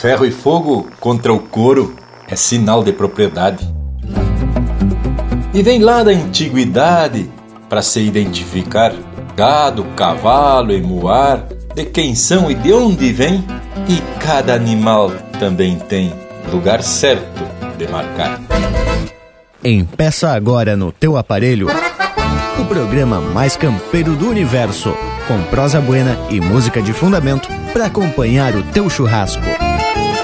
Ferro e fogo contra o couro é sinal de propriedade. E vem lá da antiguidade para se identificar gado, cavalo e muar, de quem são e de onde vem, e cada animal também tem lugar certo de marcar. Empeça agora no teu aparelho o programa mais campeiro do universo, com prosa buena e música de fundamento para acompanhar o teu churrasco.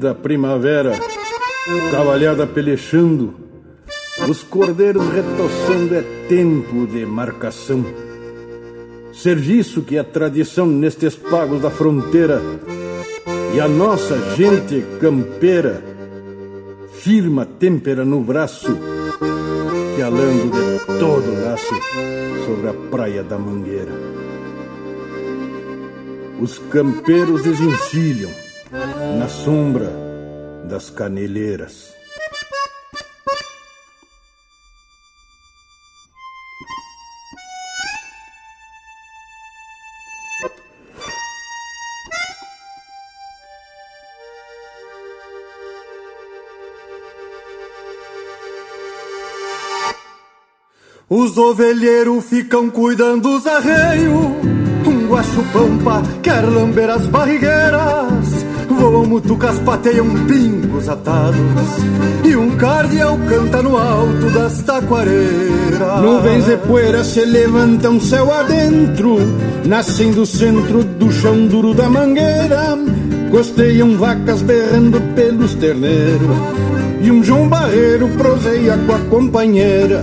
Linda primavera, cavalhada pelechando, os cordeiros retoçando, é tempo de marcação. Serviço que é tradição nestes pagos da fronteira, e a nossa gente campeira firma têmpera no braço, que alando de todo laço sobre a praia da Mangueira. Os campeiros desencilham na sombra das caneleiras. Os ovelheiros ficam cuidando dos arreios. Um guacho pampa quer lamber as barrigueiras. Voam mutucas, pateiam pingos atados. E um cardeal canta no alto das taquareiras. Nuvens de poeira se levantam céu adentro, nascem do centro do chão duro da mangueira. Costeiam vacas berrando pelos terneiros. E um João Barreiro proseia com a companheira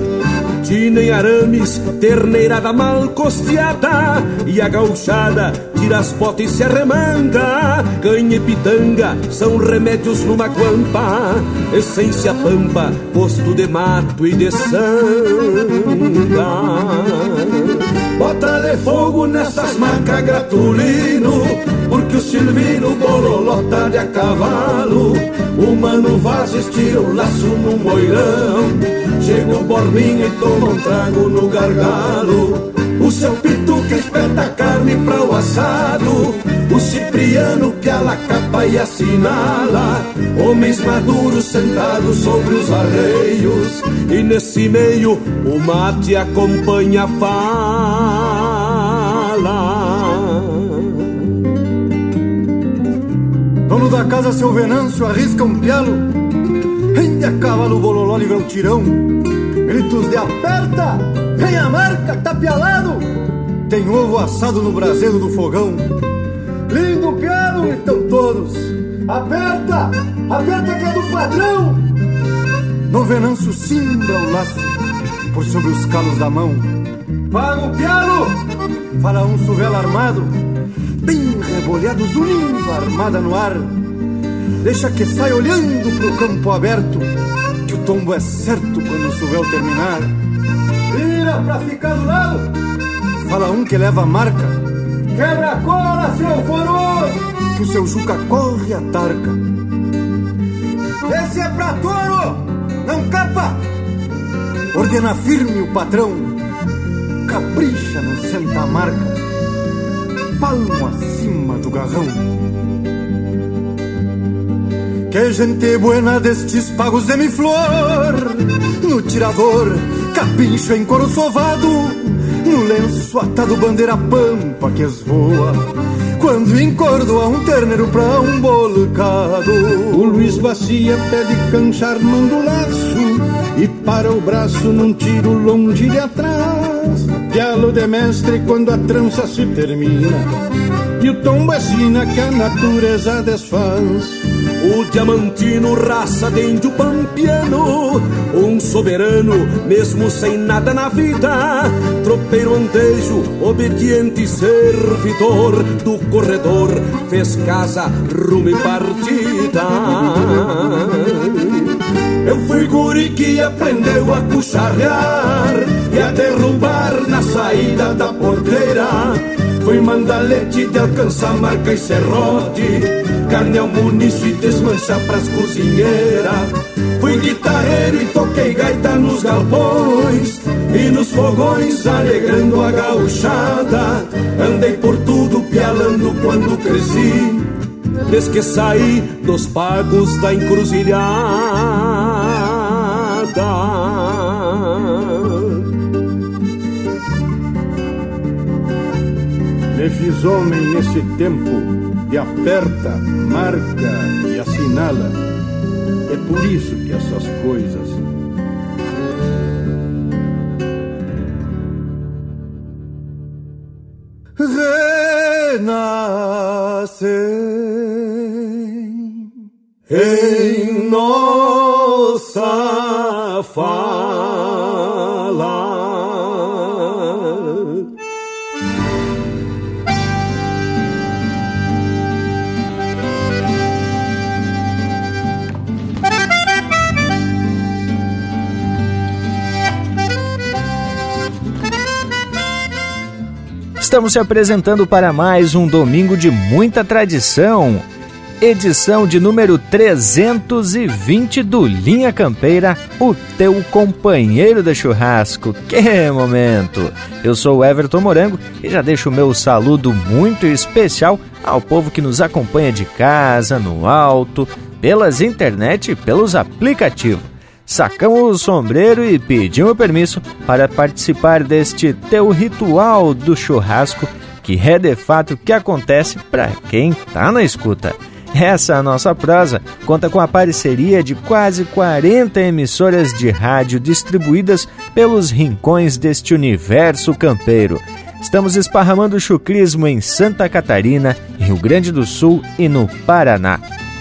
Tina em arames, terneirada mal costeada E a gauchada tira as botas e se arremanga. Canha e pitanga são remédios numa guampa Essência pampa, posto de mato e de sanga Bota de fogo nessas marcas gratulino Porque o Silvino bololota de a cavalo. O mano Vazes tira o laço no moirão Chega o borbinho e toma um trago no gargalo. O seu pitu que espeta carne pra o assado O Cipriano que a capa e assinala Homens maduros sentados sobre os arreios E nesse meio o mate acompanha a fala. Dono da casa, seu Venâncio, arrisca um pialo Rende a cavalo, bololó, livra um tirão. Gritos de aperta, vem a marca, tapialado Tem ovo assado no braseiro do fogão Lindo pialo, gritam todos. Aperta, aperta que é do padrão. No Venâncio cimbra o laço Por sobre os calos da mão. Paga o pialo, fala um suvela armado. Bem rebolhado, zunindo, armada no ar. Deixa que sai olhando pro campo aberto Que o tombo é certo quando o suvel terminar. Vira pra ficar do lado. Fala um que leva a marca Quebra a cola, seu foroso Que o seu Juca corre a tarca Esse é pra touro, não capa. Ordena firme o patrão. Capricha no senta marca. Palmo acima do garrão. Que gente buena destes pagos de mi flor. No tirador, capincho em couro sovado No lenço atado bandeira pampa que esvoa. Quando encordoa um terneiro pra um bolcado O Luiz Bacia pede canchar, manda o laço E para o braço num tiro longe de atrás. Diálogo de mestre quando a trança se termina e o tombo é sina que a natureza desfaz O diamantino, raça de índio pampiano Um soberano, mesmo sem nada na vida Tropeiro andejo, obediente servidor Do corredor, fez casa, rumo e partida. Eu fui guri que aprendeu a cucharrear E a derrubar na saída da porteira. Fui mandalete de alcançar marca e serrote Carne ao muniço e desmancha pras cozinheiras. Fui guitarreiro e toquei gaita nos galpões E nos fogões alegrando a gauchada. Andei por tudo pialando quando cresci Desde que saí dos pagos da encruzilhada. Me fiz homem nesse tempo e aperta, marca e assinala. É por isso que essas coisas renascem em nossa fala. Estamos se apresentando para mais um domingo de muita tradição. Edição de número 320 do Linha Campeira, o teu companheiro de churrasco. Que momento! Eu sou Everton Morango e já deixo o meu saludo muito especial ao povo que nos acompanha de casa, no alto, pelas internet e pelos aplicativos sacamos o sombreiro e pedimos permisso para participar deste teu ritual do churrasco, que é de fato o que acontece para quem tá na escuta. Essa nossa prosa conta com a parceria de quase 40 emissoras de rádio distribuídas pelos rincões deste universo campeiro. Estamos esparramando chucrismo em Santa Catarina, Rio Grande do Sul e no Paraná.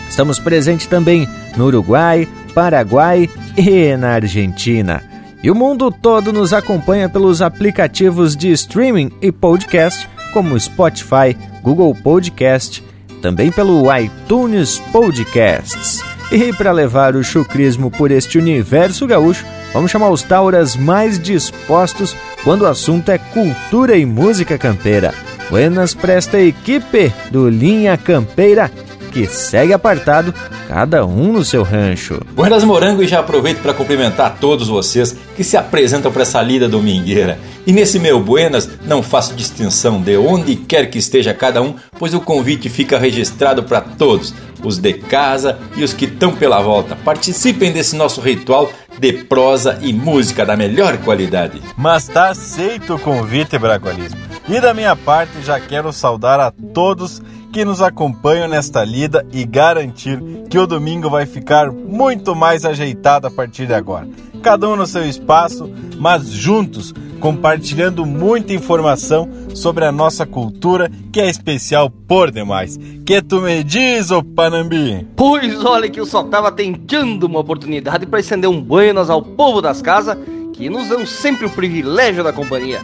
Estamos presentes também no Uruguai, Paraguai e na Argentina. E o mundo todo nos acompanha pelos aplicativos de streaming e podcast, como Spotify, Google Podcast, também pelo iTunes Podcasts. E para levar o chucrismo por este universo gaúcho, vamos chamar os tauras mais dispostos quando o assunto é cultura e música campeira. Buenas para esta equipe do Linha Campeira que segue apartado, cada um no seu rancho. Buenas Morango e já aproveito para cumprimentar todos vocês que se apresentam para essa lida domingueira. E nesse meu Buenas não faço distinção de onde quer que esteja cada um, pois o convite fica registrado para todos, os de casa e os que estão pela volta. Participem desse nosso ritual de prosa e música da melhor qualidade. Mas tá aceito o convite, Bragualismo. E da minha parte já quero saudar a todos que nos acompanham nesta lida e garantir que o domingo vai ficar muito mais ajeitado a partir de agora. Cada um no seu espaço, mas juntos, compartilhando muita informação sobre a nossa cultura, que é especial por demais. Que tu me diz, ô Panambi? Pois olha que eu só tava tentando uma oportunidade para estender um buenas ao povo das casas, que nos dão sempre o privilégio da companhia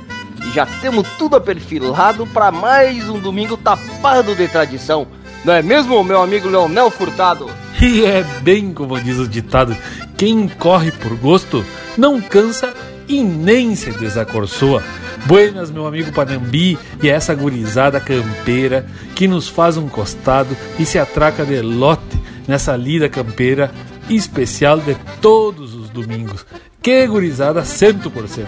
já temos tudo aperfilado para mais um domingo tapado de tradição. Não é mesmo, meu amigo Leonel Furtado? E é bem como diz o ditado: quem corre por gosto não cansa e nem se desacorçoa. Buenas, meu amigo Panambi e essa gurizada campeira que nos faz um costado e se atraca de lote nessa lida campeira especial de todos os domingos. Que gurizada 100%.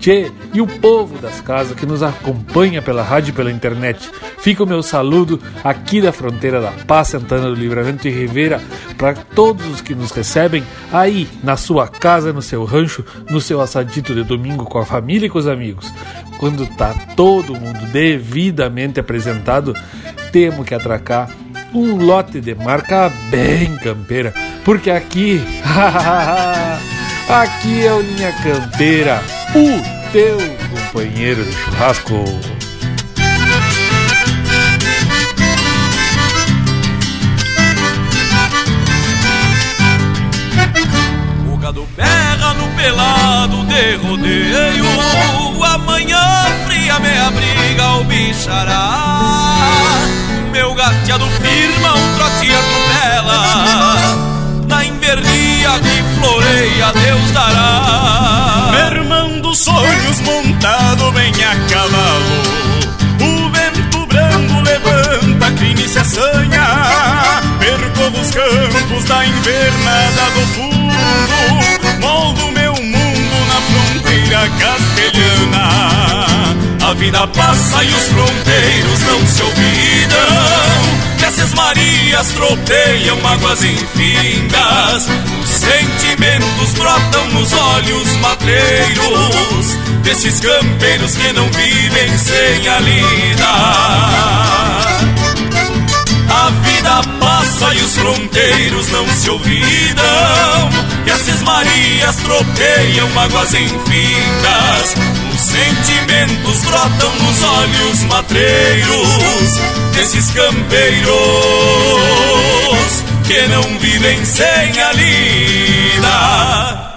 Tchê, e o povo das casas que nos acompanha pela rádio e pela internet. Fica o meu saludo aqui da fronteira da Paz, Santana do Livramento e Rivera para todos os que nos recebem aí na sua casa, no seu rancho, no seu assadito de domingo com a família e com os amigos. Quando tá todo mundo devidamente apresentado, temos que atracar um lote de marca bem campeira, porque aqui Aqui é o Linha Campeira, o teu companheiro de churrasco. O gado no pelado de rodeio, amanhã fria me abriga o bichará. Meu gateado firma, um trote atropela Invernia que floreia, Deus dará. Mermando sonhos montado bem a cavalo O vento branco levanta, crime se assanha. Percorro os campos da invernada do fundo Moldo meu mundo na fronteira castelhana A vida passa e os fronteiros não se olvidam. Que essas marias tropeiam mágoas infindas. Os sentimentos brotam nos olhos matreiros Desses campeiros que não vivem sem a lida. A vida passa e os fronteiros não se olvidam. E as cismarias tropeiam mágoas infindas sentimentos brotam nos olhos matreiros Desses campeiros que não vivem sem a lida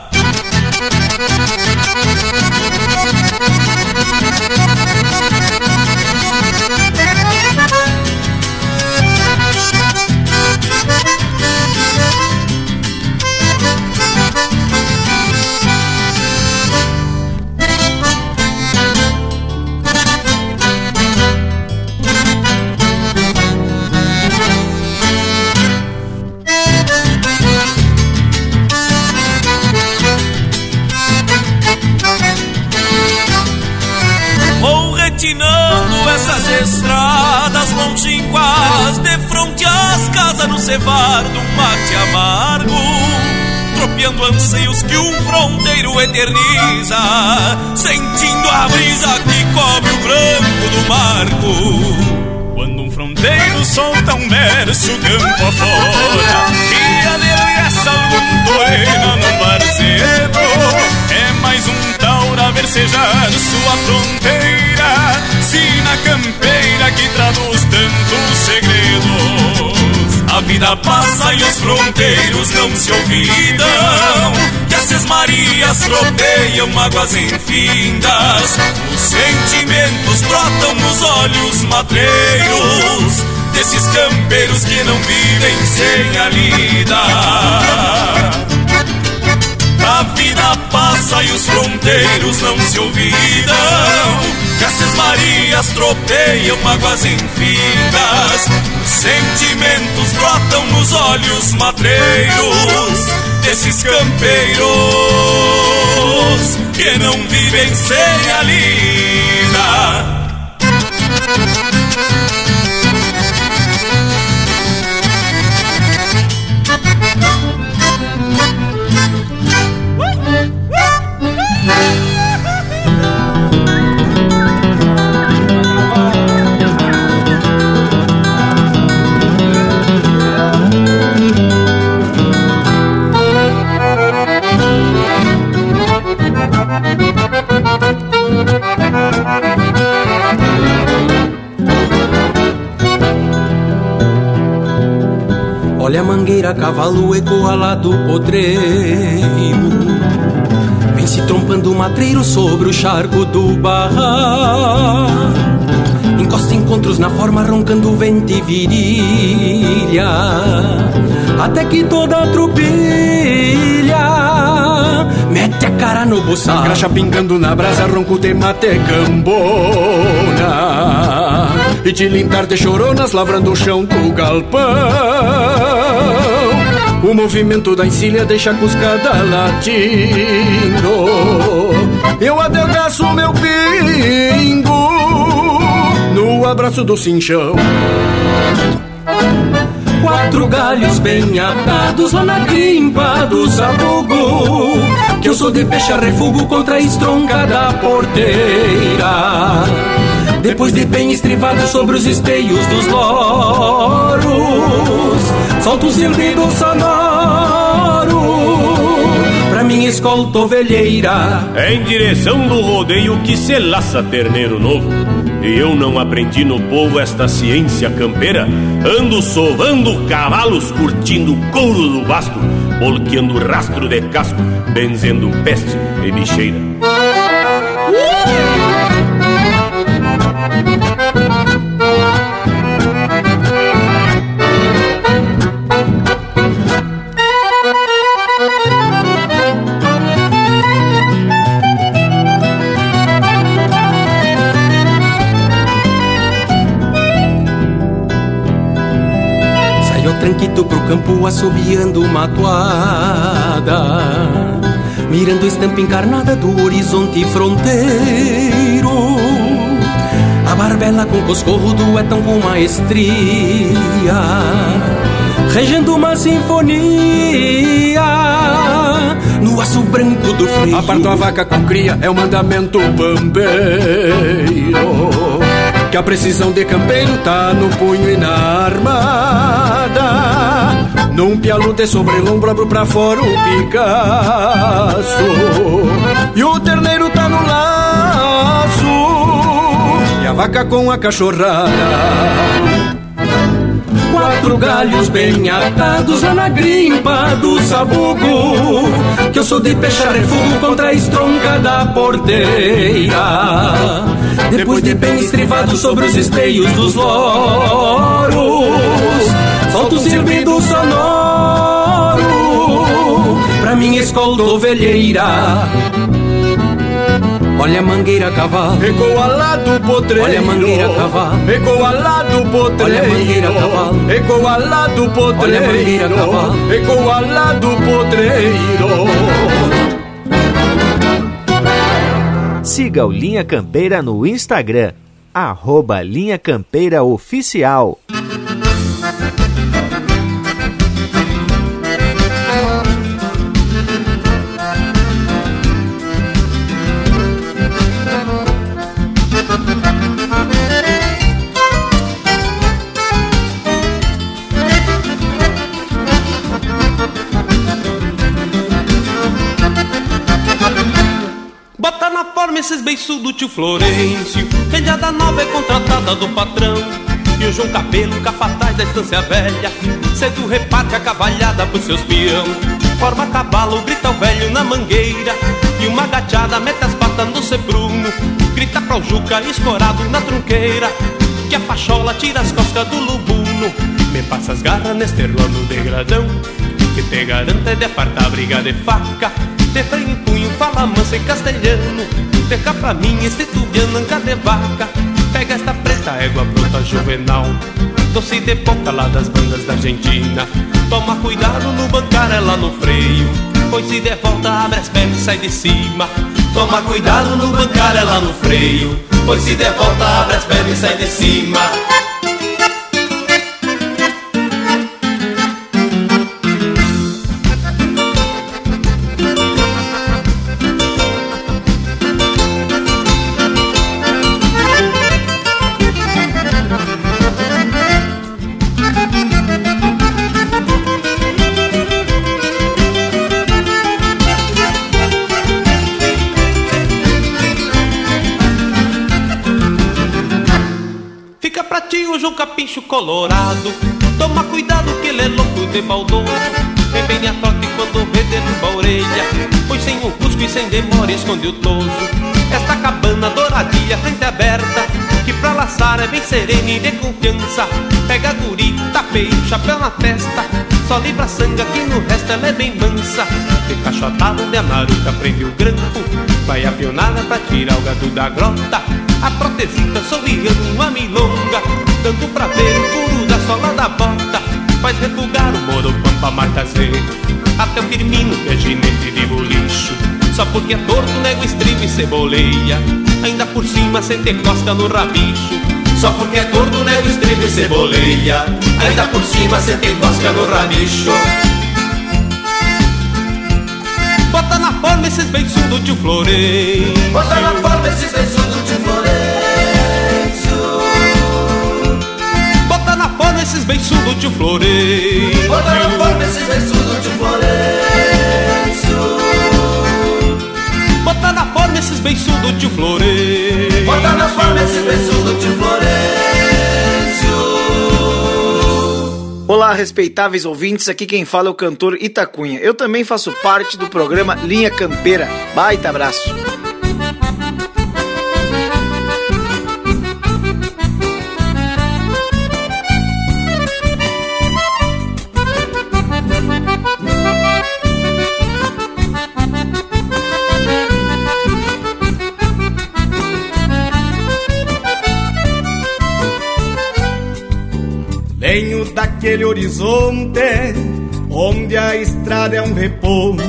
eterniza Sentindo a brisa que cobre o branco do marco Quando um fronteiro solta um verso campo afora E adelgaça algum toena no barzedo É mais um taura versejar sua fronteira Sina campeira que traduz tantos segredos A vida passa e os fronteiros não se olvidam. Que essas marias tropeiam mágoas infindas. Os sentimentos brotam nos olhos matreiros Desses campeiros que não vivem sem a lida. A vida passa e os fronteiros não se olvidam Que essas marias tropeiam mágoas Os sentimentos brotam nos olhos matreiros Desses campeiros que não vivem sem a lida Olha a mangueira, cavalo ecoa lá potreiro. Vem se trompando o matreiro sobre o charco do barrar Encosta encontros na forma, roncando vento e virilha. Até que toda a tropilha Mete a cara no buçal. Graxa pingando na brasa, ronco de mate cambona. E de lintar de choronas, lavrando o chão do galpão O movimento da encilha deixa a cuscada latindo. Eu adelgaço meu pingo No abraço do cinchão. Quatro galhos bem atados lá na grimpa do sabugo Que eu sou de peixe refugo contra a estronca da porteira Depois de bem estrivado sobre os esteios dos loros Solto um silbido sonoro Pra minha escolta ovelheira. É em direção do rodeio que se laça terneiro novo. E eu não aprendi no povo esta ciência campeira. Ando sovando cavalos, curtindo o couro do basto bolqueando rastro de casco, benzendo peste e bicheira. Tranquito pro campo assobiando uma toada. Mirando estampa encarnada do horizonte fronteiro. A barbela com coscorro duetam com maestria. Regendo uma sinfonia No aço branco do frio. Aparto a vaca com cria é o mandamento pambeiro que a precisão de campeiro tá no punho e na Num pialo de sobrelombro abro pra fora o Picasso. E o terneiro tá no laço E a vaca com a cachorrada. Quatro galhos bem atados lá na grimpa do sabugo Que eu sou de peixar refugo contra a estronca da porteira. Depois de bem estrivado sobre os esteios dos loros Solto o silbido sonoro Pra minha escolta ovelheira Olha a mangueira cavalo, ecoa lá do potreiro. Olha a mangueira cavalo, ecoa lá do potreiro. Olha a mangueira cavalo, ecoa lá do potreiro. Olha a mangueira cavalo, ecoa lá do potreiro. Siga o Linha Campeira no Instagram, arroba Linha Campeira Oficial. Tio Florencio. Telhada nova é contratada do patrão. E o João Cabelo, capataz da estância velha Cedo reparte a cavalhada pros seus peão. Forma cavalo, grita o velho na mangueira. E uma gachada mete as patas no sebruno. Grita pro Juca, escorado na trunqueira Que a pachola tira as costas do lubuno. Me passa as garras neste no degradão Que te garante de apartar briga de faca. De freio em punho, fala mansa em castelhano Deca pra mim este tubiano anca de vaca. Pega esta preta égua pronta juvenal. Doce de boca lá das bandas da Argentina. Toma cuidado no bancar ela no freio Pois se der volta abre as pernas e sai de cima. Toma cuidado no bancar ela no freio Pois se der volta abre as pernas e sai de cima colorado. Toma cuidado que ele é louco de maldoso Vem bem a trote quando vê derruba a orelha. Pois sem o cusco e sem demora esconde o toso. Esta cabana douradilha, frente aberta Que pra laçar é bem serena e de confiança. Pega a guri, tapeia o chapéu na testa Só livra sanga que no resto ela é bem mansa. De cachotada onde a prende o grampo Vai a pionada pra tirar o gado da grota. A protesita sorriando uma milonga Dando pra ver o furo da sola da bota. Faz refugar o moro pampa marca Z Até o Firmino que é ginete de bolicho. Só porque é torto nego estribo e ceboleia. Ainda por cima sente costa no rabicho Só porque é torto nego estribo e ceboleia Ainda por cima sente costa no rabicho Bota na forma esses beiçudos de Florencio. Bota na forma esses beiçudos de Florencio. Bota na forma esses beiçudos de Florencio. Bota na forma esses beiçudos de Florencio Bota na forma esses beiçudos de Florencio Bota na forma esses beiçudos de Florencio Olá, respeitáveis ouvintes, aqui quem fala é o cantor Itacunha. Eu também faço parte do programa Linha Campeira. Baita abraço. Venho daquele horizonte onde a estrada é um reponte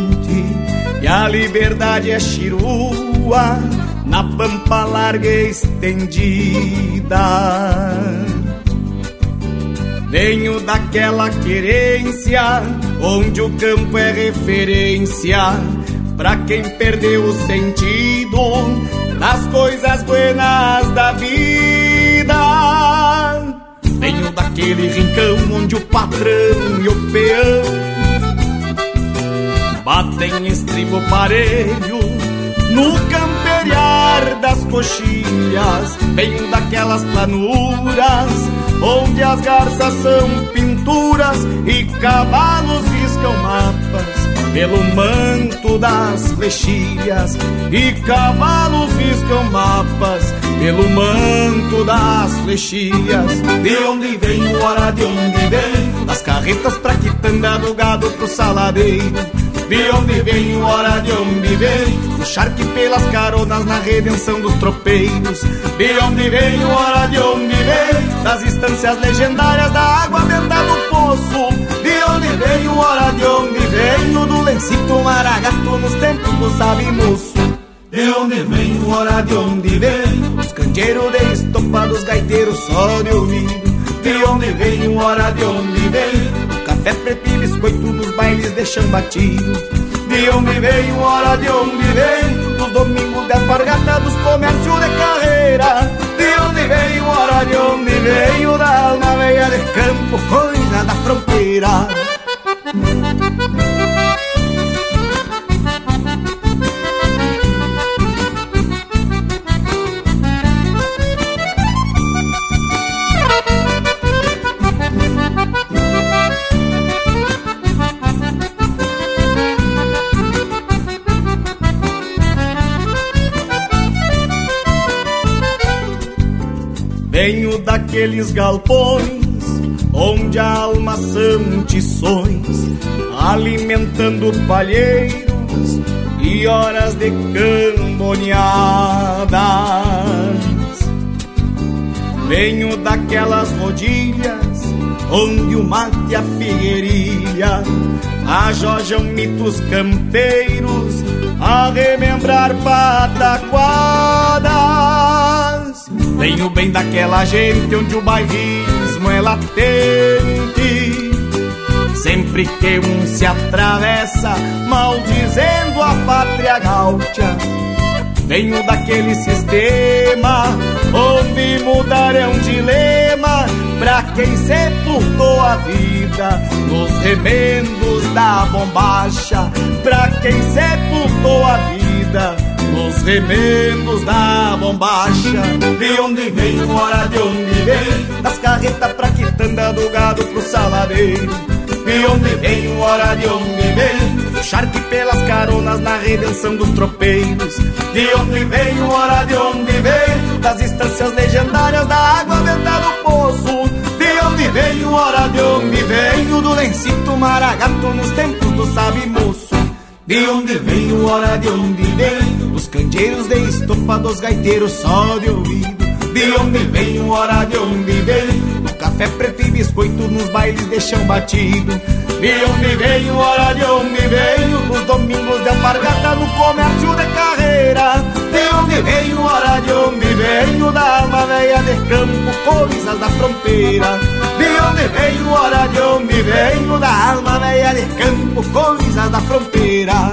e a liberdade é chirua na pampa larga e estendida. Venho daquela querência onde o campo é referência para quem perdeu o sentido das coisas buenas da vida. Venho daquele rincão onde o patrão e o peão batem estribo parelho no camperiar das coxilhas. Venho daquelas planuras onde as garças são pinturas e cavalos riscam mapas pelo manto das flechilhas e cavalos riscam mapas pelo manto das flechilhas. De onde vem o hora de onde vem? Das carretas pra quitanda do gado pro saladeiro. De onde vem o hora de onde vem? O charque pelas caronas na redenção dos tropeiros. De onde vem o hora de onde vem? Das instâncias legendárias da água benta do onde vem o hora de onde vem? Os candeeiros de estopa dos gaiteiros só de ouvido. De onde vem o hora de onde vem? Café preto e biscoito nos bailes deixam batido De onde veio, hora de onde vem Nos domingos de alpargata dos comércios de carreira De onde veio, hora de onde veio Da alma veia de campo, coisa da fronteira Venho daqueles galpões onde a alma são tições, alimentando palheiros e horas de camboneadas. Venho daquelas rodilhas onde o mate a figueirinha ajojam mitos campeiros a remembrar pataquadas. Venho bem daquela gente onde o bairrismo é latente. Sempre que um se atravessa, maldizendo a pátria gaúcha. Venho daquele sistema onde mudar é um dilema pra quem sepultou a vida nos remendos da bombacha. Pra quem sepultou a vida nos remendos da bombacha. De onde vem, hora de onde vem, das carretas pra quitanda do gado pro saladeiro. De onde vem, hora de onde vem, o charque pelas caronas na redenção dos tropeiros. De onde vem, hora de onde vem, das instâncias legendárias da água venta do poço. De onde vem, hora de onde vem, do lencito maragato nos tempos do sabe moço. De onde vem, hora de onde vem, os candeeiros de estopa dos gaiteiros só de ouvido. De onde vem, hora de onde vem, o café preto e biscoito nos bailes de chão batido. De onde vem, hora de onde vem, os domingos de alpargata no comércio de carreira. De onde vem, hora de onde vem, da alma velha de campo, coisas da fronteira. De onde vem, hora de onde vem, da alma velha de campo, coisas da fronteira.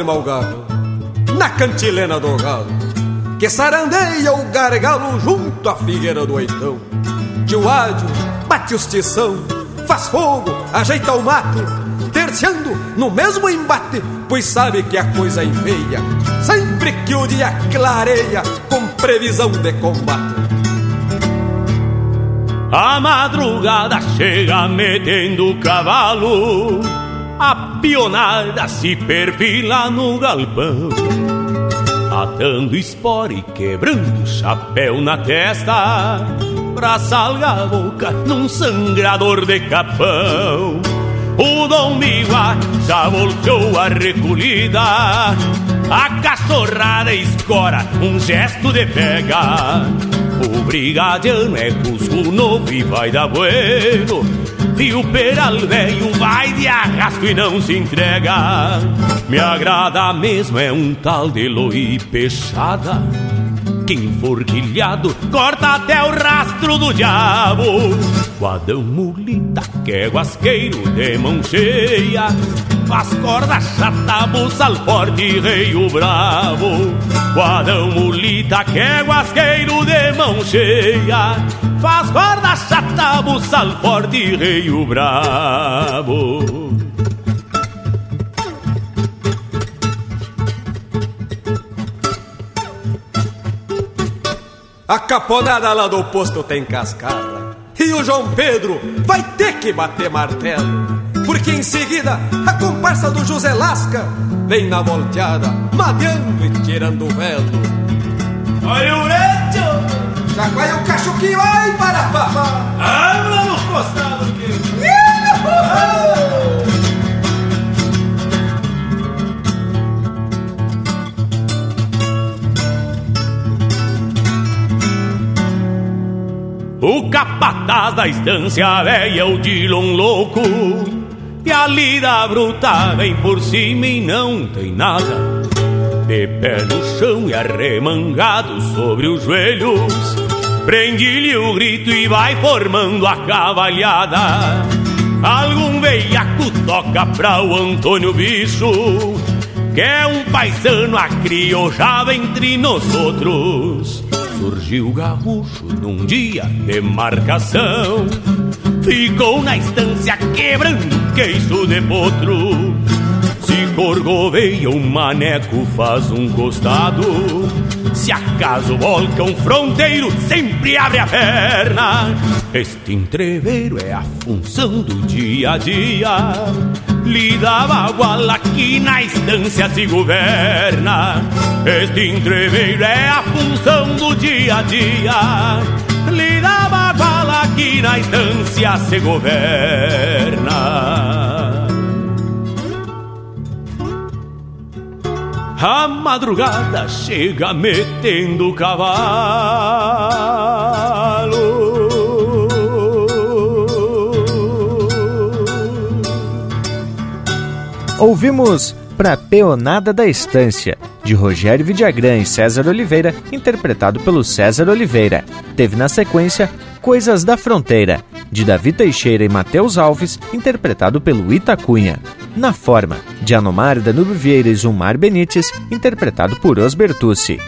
Firma o na cantilena do galo, que sarandeia o gargalo junto à figueira do oitão. Tio Ádio bate os tição, faz fogo, ajeita o mate, terciando no mesmo embate, pois sabe que a coisa enfeia, sempre que o dia clareia com previsão de combate. A madrugada chega metendo o cavalo, a pionada se perfila no galpão. Atando espora e quebrando chapéu na testa, pra salgar a boca num sangrador de capão. O Dom Miguá já voltou a recolhida, a cachorrada escora um gesto de pega. O brigadiano é cusco novo e vai dar bueno E o peral velho vai de arrasto e não se entrega. Me agrada mesmo é um tal de loi peixada Que enforquilhado corta até o rastro do diabo. Guadão mulita que é guasqueiro de mão cheia. Faz corda chata, buçal forte, rei o bravo Guadão mulita que é guasqueiro de mão cheia. Faz corda chata, buçal forte, rei o bravo A caponada lá do posto tem cascara E o João Pedro vai ter que bater martelo porque em seguida a comparsa do José Lasca vem na volteada, madeando e tirando o velo. Olha o reto! Vai o cacho que vai para papá! Habla nos costados que... O capataz da estância velha, o Dilon louco e a lida bruta vem por cima e não tem nada. De pé no chão e arremangado sobre os joelhos, prende-lhe o grito e vai formando a cavalhada. Algum veiaco toca pra o Antônio Bicho, que é um paisano acriojava entre nós outros. Surgiu gaúcho num dia de marcação. Ficou na estância quebrando queixo de potro. Se corgoveia um maneco faz um costado Se acaso volca um fronteiro sempre abre a perna. Este entreveiro é a função do dia a dia. Lida baguala que na estância se governa. Este entreveiro é a função do dia a dia. Lida baguala que na estância se governa A madrugada chega metendo o cavalo Ouvimos Pra Peonada da Estância, de Rogério Vidagrã e César Oliveira, interpretado pelo César Oliveira. Teve na sequência Coisas da Fronteira, de Davi Teixeira e Matheus Alves, interpretado pelo Itacunha. Na Forma, de Anomar Danube Vieira e Zumar Benites, interpretado por Os Bertucci.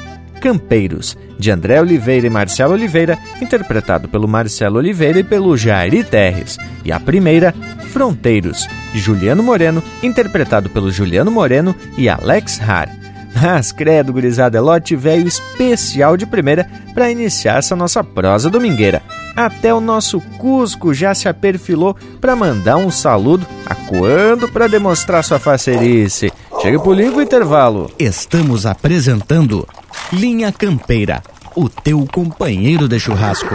Campeiros, de André Oliveira e Marcelo Oliveira, interpretado pelo Marcelo Oliveira e pelo Jairi Terres. E a primeira, Fronteiros, de Juliano Moreno, interpretado pelo Juliano Moreno e Alex Har. Mas, credo, gurizada, é lote velho especial de primeira para iniciar essa nossa prosa domingueira. Até o nosso Cusco já se aperfilou para mandar um saludo, acuando para demonstrar sua facerice. Chega pro livro intervalo. Estamos apresentando Linha Campeira, o teu companheiro de churrasco.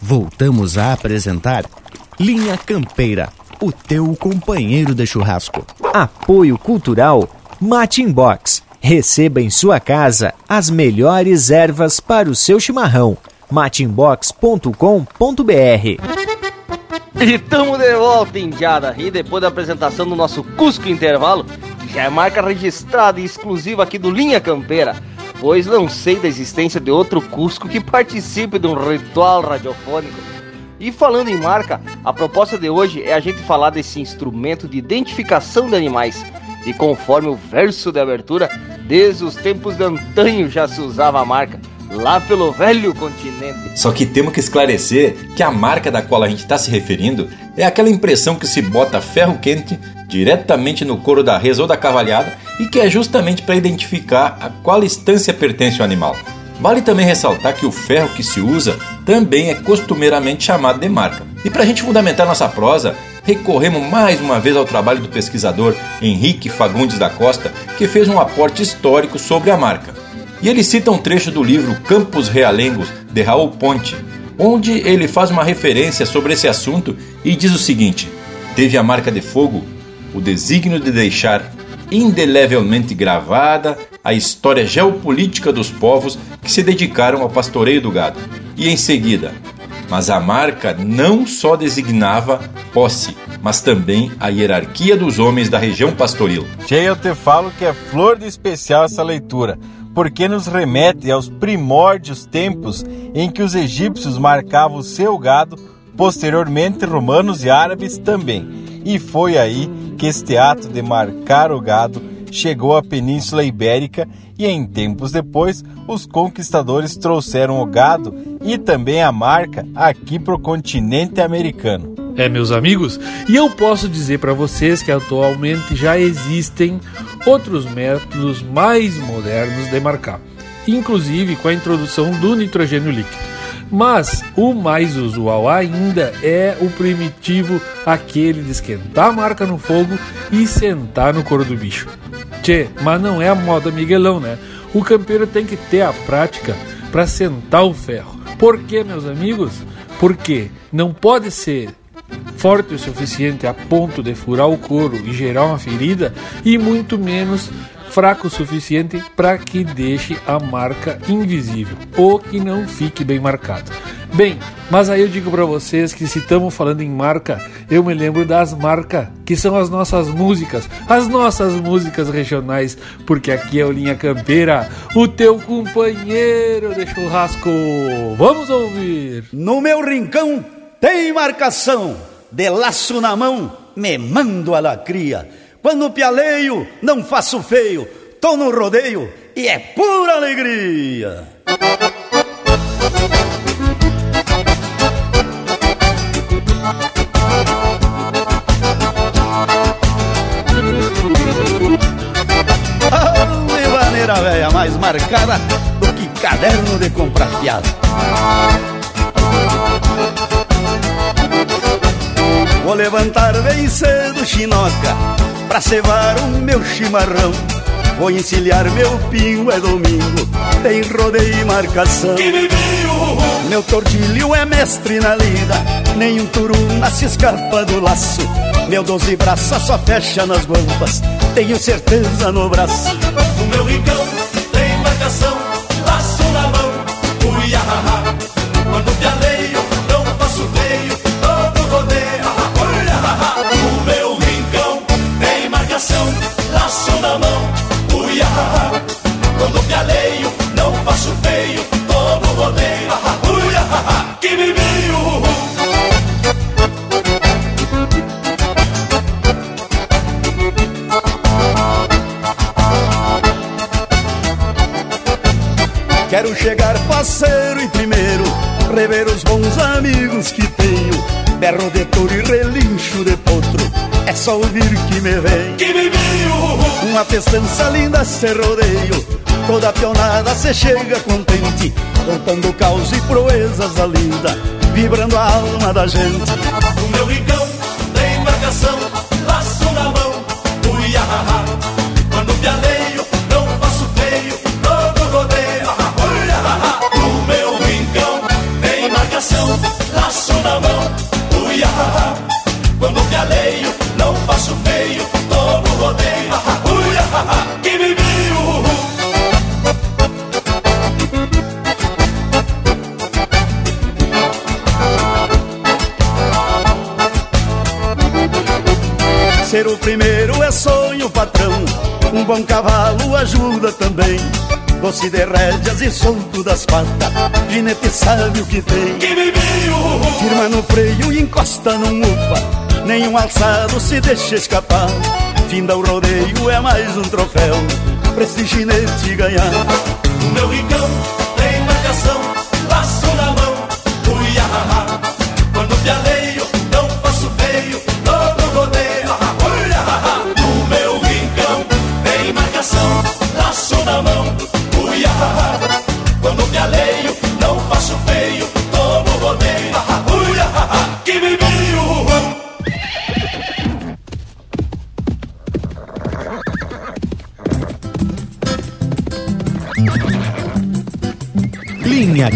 Voltamos a apresentar Linha Campeira, o teu companheiro de churrasco. Apoio Cultural Matin Box. Receba em sua casa as melhores ervas para o seu chimarrão. matinbox.com.br E estamos de volta, Indiada. E depois da apresentação do nosso Cusco Intervalo, que já é marca registrada e exclusiva aqui do Linha Campeira, pois não sei da existência de outro Cusco que participe de um ritual radiofônico. E falando em marca, a proposta de hoje é a gente falar desse instrumento de identificação de animais. E conforme o verso de abertura, desde os tempos de antanho já se usava a marca lá pelo velho continente. Só que temos que esclarecer que a marca da qual a gente está se referindo é aquela impressão que se bota ferro quente diretamente no couro da res ou da cavalhada e que é justamente para identificar a qual instância pertence o animal. Vale também ressaltar que o ferro que se usa também é costumeiramente chamado de marca. E para a gente fundamentar nossa prosa, recorremos mais uma vez ao trabalho do pesquisador Henrique Fagundes da Costa, que fez um aporte histórico sobre a marca. E ele cita um trecho do livro Campos Realengos, de Raul Ponte, onde ele faz uma referência sobre esse assunto e diz o seguinte: Teve a marca de fogo o desígnio de deixar indelevelmente gravada a história geopolítica dos povos que se dedicaram ao pastoreio do gado. E em seguida, mas a marca não só designava posse, mas também a hierarquia dos homens da região pastoril. Tchê, eu te falo que é flor de especial essa leitura porque nos remete aos primórdios tempos em que os egípcios marcavam o seu gado, posteriormente romanos e árabes também. E foi aí que este ato de marcar o gado chegou à Península Ibérica e em tempos depois os conquistadores trouxeram o gado e também a marca aqui para o continente americano. É, meus amigos, e eu posso dizer para vocês que atualmente já existem outros métodos mais modernos de marcar, inclusive com a introdução do nitrogênio líquido. Mas o mais usual ainda é o primitivo, aquele de esquentar a marca no fogo e sentar no couro do bicho. Tchê, mas não é a moda Miguelão, né? O campeiro tem que ter a prática para sentar o ferro. Por quê, meus amigos? Porque não pode ser forte o suficiente a ponto de furar o couro e gerar uma ferida, e muito menos fraco o suficiente para que deixe a marca invisível ou que não fique bem marcado. Bem, mas aí eu digo para vocês que se estamos falando em marca, eu me lembro das marcas, que são as nossas músicas, as nossas músicas regionais, porque aqui é o Linha Campeira, o teu companheiro de churrasco. Vamos ouvir. No meu rincão tem marcação, de laço na mão, me mando a lacria. Quando pialeio, não faço feio, tô no rodeio e é pura alegria. Oh, maneira velha mais marcada do que caderno de comprar fiado. Vou levantar bem cedo, chinoca, pra cevar o meu chimarrão. Vou encilhar meu pingo, é domingo, tem rodeio e marcação. Meu tortilho é mestre na lida, nenhum turuna se escapa do laço. Meu doze braças só fecha nas guampas, tenho certeza no braço. No meu rincão tem marcação, Quero chegar faceiro e primeiro Rever os bons amigos que tenho. Berro de touro e relincho de potro É só ouvir que me vem. Que bibiu Uma festança linda se rodeio Toda pionada se chega contente Contando caos e proezas da linda Vibrando a alma da gente. No meu rincão tem marcação, alegria. Quando me alheio, não faço feio, todo rodeio. Uia, que me viu. Ser o primeiro é sonho, patrão. Um bom cavalo ajuda também. Doce de rédeas e solto das patas. Ginete sabe o que tem. Que! Firma no freio e encosta num upa. Nenhum alçado se deixa escapar. Finda o rodeio é mais um troféu pra esse ginete ganhar. O meu ricão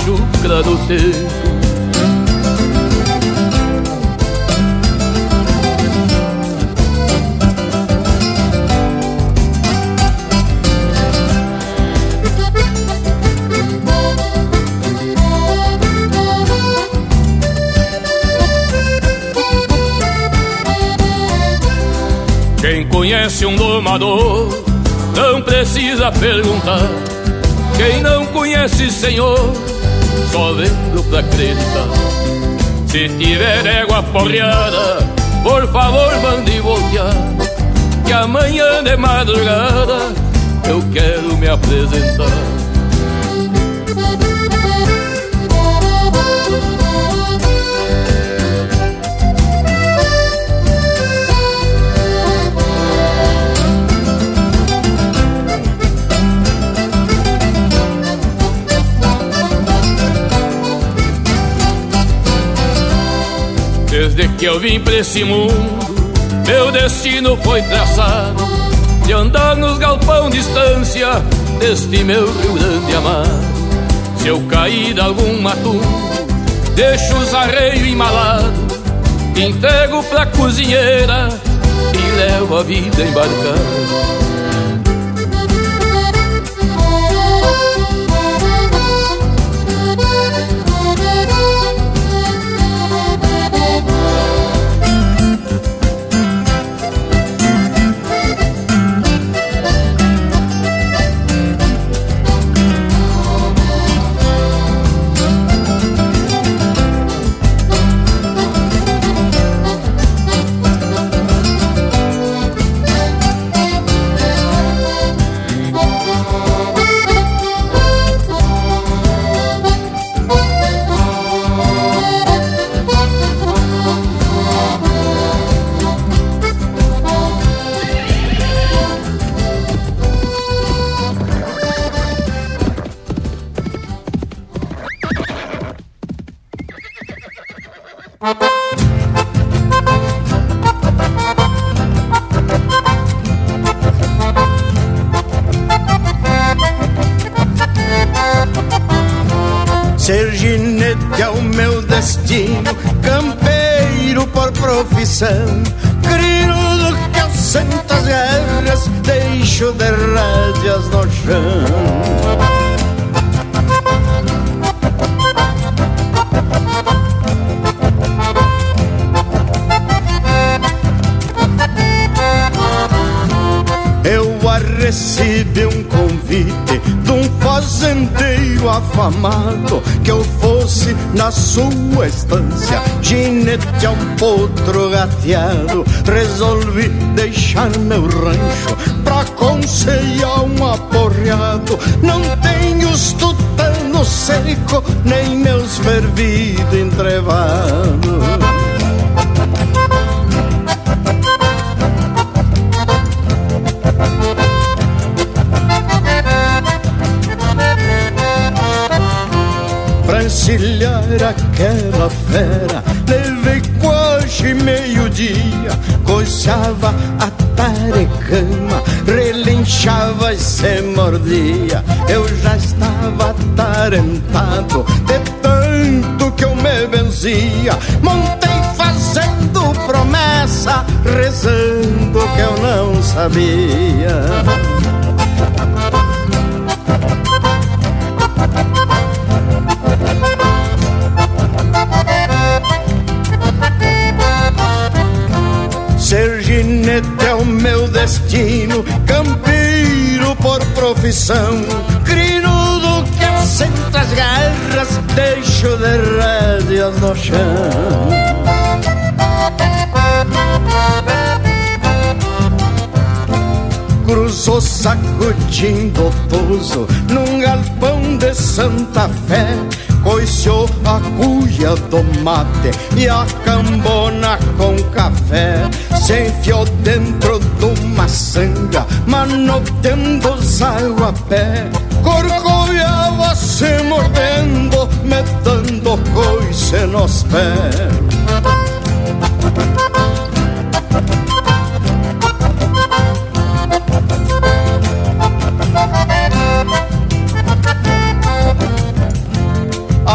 E égua chucra do tempo. Acreditar. Se tiver égua porreada, por favor mande voltear. Que amanhã de madrugada eu quero me apresentar. Eu vim pra esse mundo, meu destino foi traçado de andar nos galpão distância deste meu Rio Grande amado. Se eu cair de algum mato, deixo os arreios embalados, entrego pra cozinheira e levo a vida embarcada. Profissão. Crioulo que eu sento as guerras, deixo de rédeas no chão. Recebi um convite de um fazendeiro afamado que eu fosse na sua estância ginete a um potro gateado. Resolvi deixar meu rancho pra amanseia um aporreado, não tem os tutanos seco, nem meus fervidos entrevados. Encilhar aquela fera, levei quase meio-dia, coçava a tarecama, relinchava e se mordia. Eu já estava atarentado de tanto que eu me benzia. Montei fazendo promessa, rezando que eu não sabia. É o meu destino, campeiro por profissão, crinudo que assenta as garras, deixo de rédeas no chão. Cruzou sacudindo o num galpão de Santa Fé coiciou a cuia do mate e a cambona com café. Se enfiou dentro de uma sanga, manoteando os a pé. Corcoviava se mordendo, metendo coice nos pés.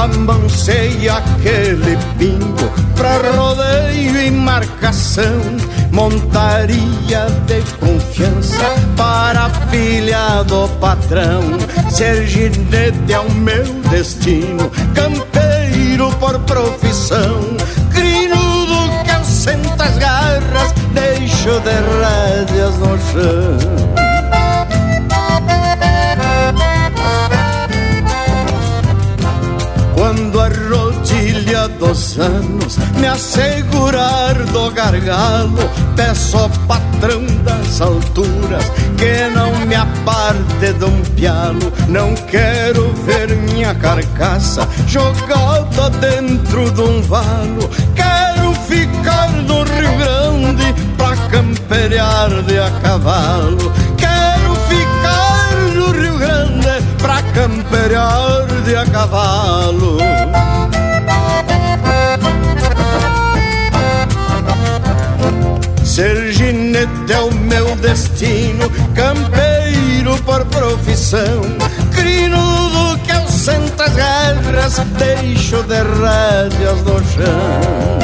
amancei aquele pingo pra rodeio e marcação. Montaria de confiança para a filha do patrão. Ser ginete é o meu destino, campeiro por profissão. Crinudo que eu sento as garras, deixo de rédeas no chão. Dos anos me assegurar do gargalo, peço ao patrão das alturas que não me aparte de um pialo. Não quero ver minha carcaça jogada dentro de um valo. Quero ficar no Rio Grande pra camperear de a cavalo. Quero ficar no Rio Grande pra camperear de a cavalo. Profissão. Que eu sento as guerras, deixo de no chão.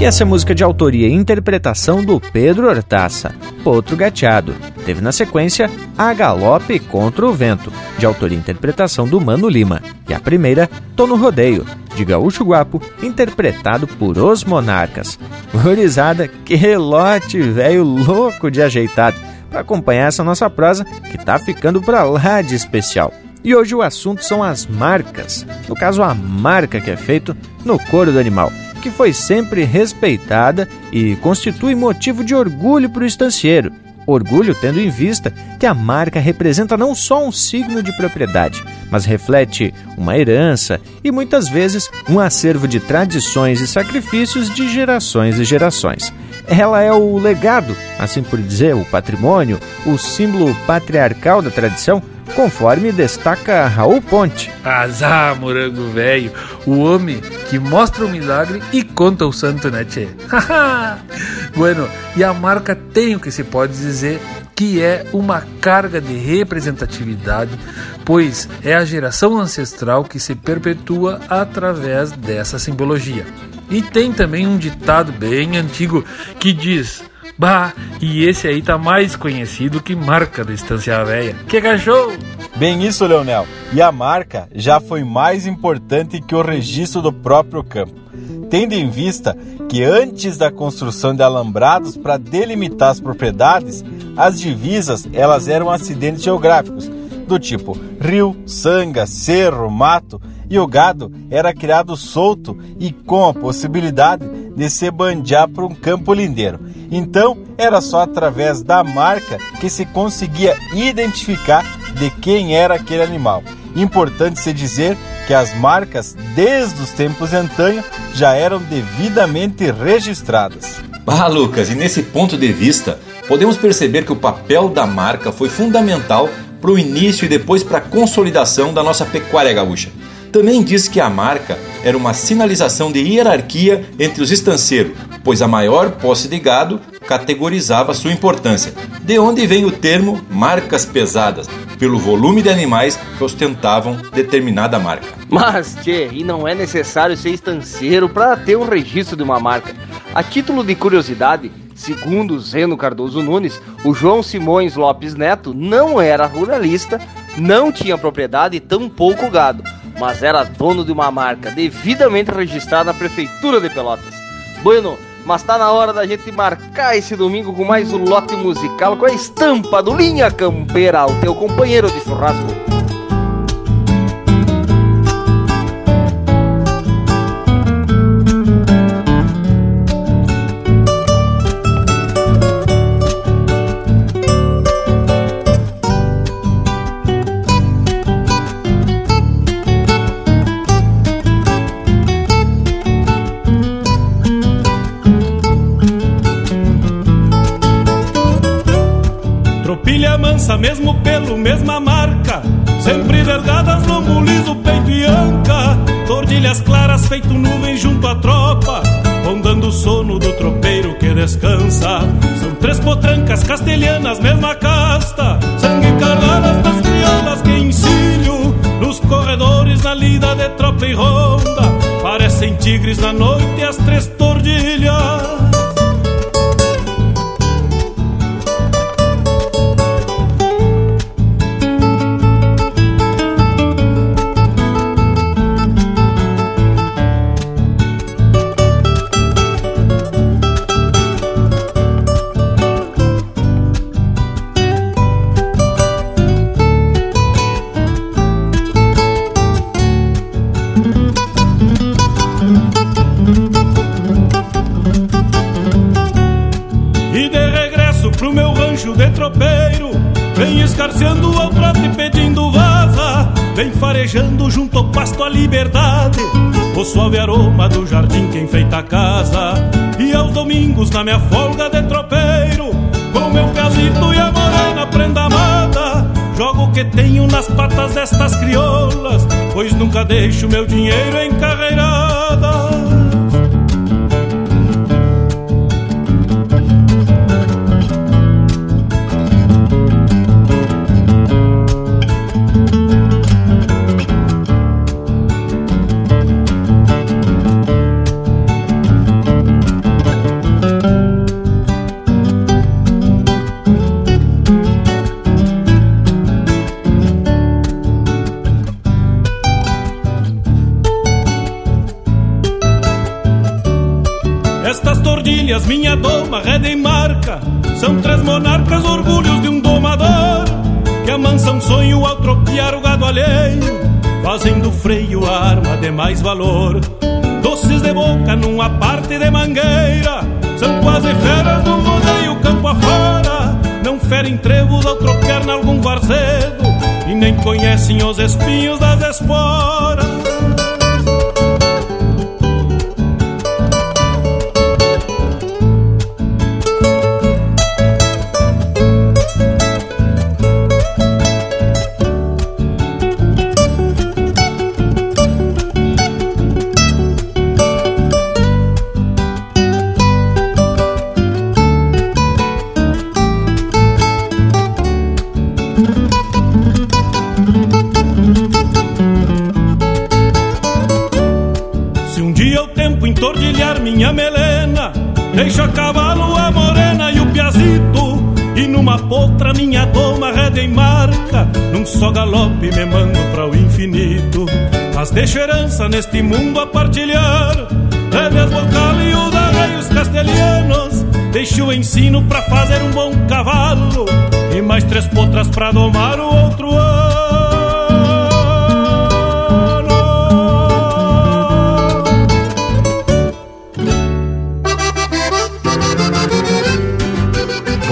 E essa é música de autoria e interpretação do Pedro Hortaça, Potro Gateado. Teve na sequência A Galope contra o Vento, de autoria e interpretação do Mano Lima. E a primeira, Tô no Rodeio, de Gaúcho Guapo, interpretado por Os Monarcas. Gurizada, que lote velho louco de ajeitado, para acompanhar essa nossa prosa que tá ficando pra lá de especial. E hoje o assunto são as marcas, no caso a marca que é feito no couro do animal que foi sempre respeitada e constitui motivo de orgulho para o estancieiro. Orgulho tendo em vista que a marca representa não só um signo de propriedade, mas reflete uma herança e muitas vezes um acervo de tradições e sacrifícios de gerações e gerações. Ela é o legado, assim por dizer, o patrimônio, o símbolo patriarcal da tradição conforme destaca Raul Ponte. Azar, morango velho, o homem que mostra o milagre e conta o santo, né, tchê? bueno, e a marca tem o que se pode dizer que é uma carga de representatividade, pois é a geração ancestral que se perpetua através dessa simbologia. E tem também um ditado bem antigo que diz: Bah, e esse aí tá mais conhecido que marca da Estância Velha. Que cachorro! Bem isso, Leonel. E a marca já foi mais importante que o registro do próprio campo. Tendo em vista que antes da construção de alambrados para delimitar as propriedades, as divisas elas eram acidentes geográficos, do tipo rio, sanga, cerro, mato, e o gado era criado solto e com a possibilidade de se bandear para um campo lindeiro. Então, era só através da marca que se conseguia identificar de quem era aquele animal. Importante se dizer que as marcas, desde os tempos antanho, já eram devidamente registradas. Ah, Lucas, e nesse ponto de vista, podemos perceber que o papel da marca foi fundamental para o início e depois para a consolidação da nossa pecuária gaúcha. Também diz que a marca era uma sinalização de hierarquia entre os estanceiros, pois a maior posse de gado categorizava sua importância, de onde vem o termo marcas pesadas, pelo volume de animais que ostentavam determinada marca. Mas, tchê, e não é necessário ser estanceiro para ter um registro de uma marca. A título de curiosidade, segundo Zeno Cardoso Nunes, o João Simões Lopes Neto não era ruralista, não tinha propriedade e tampouco gado mas era dono de uma marca devidamente registrada na prefeitura de Pelotas. Bueno, mas tá na hora da gente marcar esse domingo com mais um lote musical com a estampa do Linha Campeira, o teu companheiro de churrasco. Mesmo pelo, mesma marca. Sempre vergadas, lombo liso, peito e anca. Tordilhas claras, feito nuvem junto à tropa. Rondando o sono do tropeiro que descansa. São três potrancas castelhanas, mesma casta. Sangue cargadas das criolas que ensino. Nos corredores, na lida de tropa e ronda. Parecem tigres na noite liberdade. O suave aroma do jardim que enfeita a casa. E aos domingos na minha folga de tropeiro Com meu casito e a morena prenda amada Jogo o que tenho nas patas destas crioulas Pois nunca deixo meu dinheiro em mais valor. Doces de boca numa parte de mangueira. São quase feras do rodeio campo afora. Não ferem trevos ao tropear nalgum varzedo. E nem conhecem os espinhos das esporas. Galope me mando para o infinito. Mas deixo herança neste mundo a partilhar. Bocal e o da rei os castelhanos. Deixo o ensino para fazer um bom cavalo. E mais três potras para domar o outro ano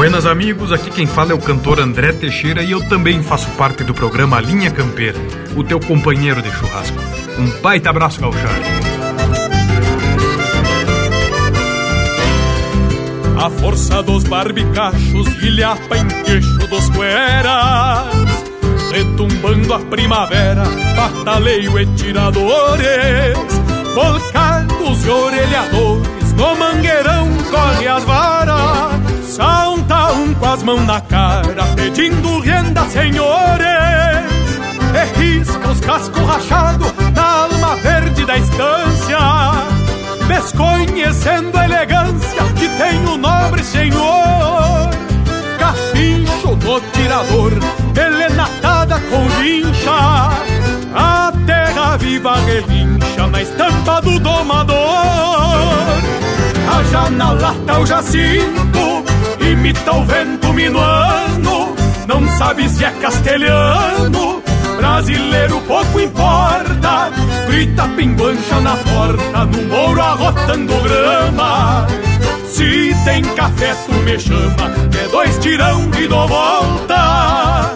buenas amigos, aqui quem fala é o cantor André Teixeira e eu também faço parte do programa Linha Campeira, o teu companheiro de churrasco. Um baita abraço, gauchar. A força dos barbicachos ilhapa em queixo dos cueras Retumbando a primavera, bataleio e tiradores Volcados e orelhadores, no mangueirão corre as varas Com as mãos na cara, pedindo renda, senhores E risca os cascos rachados na alma verde da estância Desconhecendo a elegância que tem o nobre senhor. Capincho do tirador, pelenatada com vincha A terra viva relincha na estampa do domador. A na lata o jacinto, imita o vento minuano Não sabe se é castelhano brasileiro pouco importa. Grita pinguancha na porta, no mouro arrotando grama. Se tem café, tu me chama, que é dois tirão e dou volta.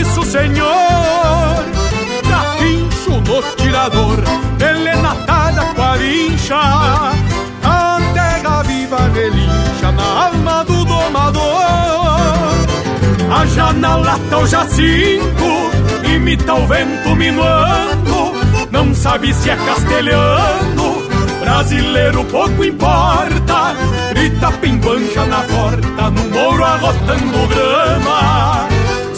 permisso, senhor. Capincho no tirador, pelenatada com a vincha. A terra viva relincha na alma do domador. A janela tá o jacinto, imita o vento minuando. Não sabe se é castelhano, brasileiro pouco importa Grita pimbancha na porta, no mouro arrotando grama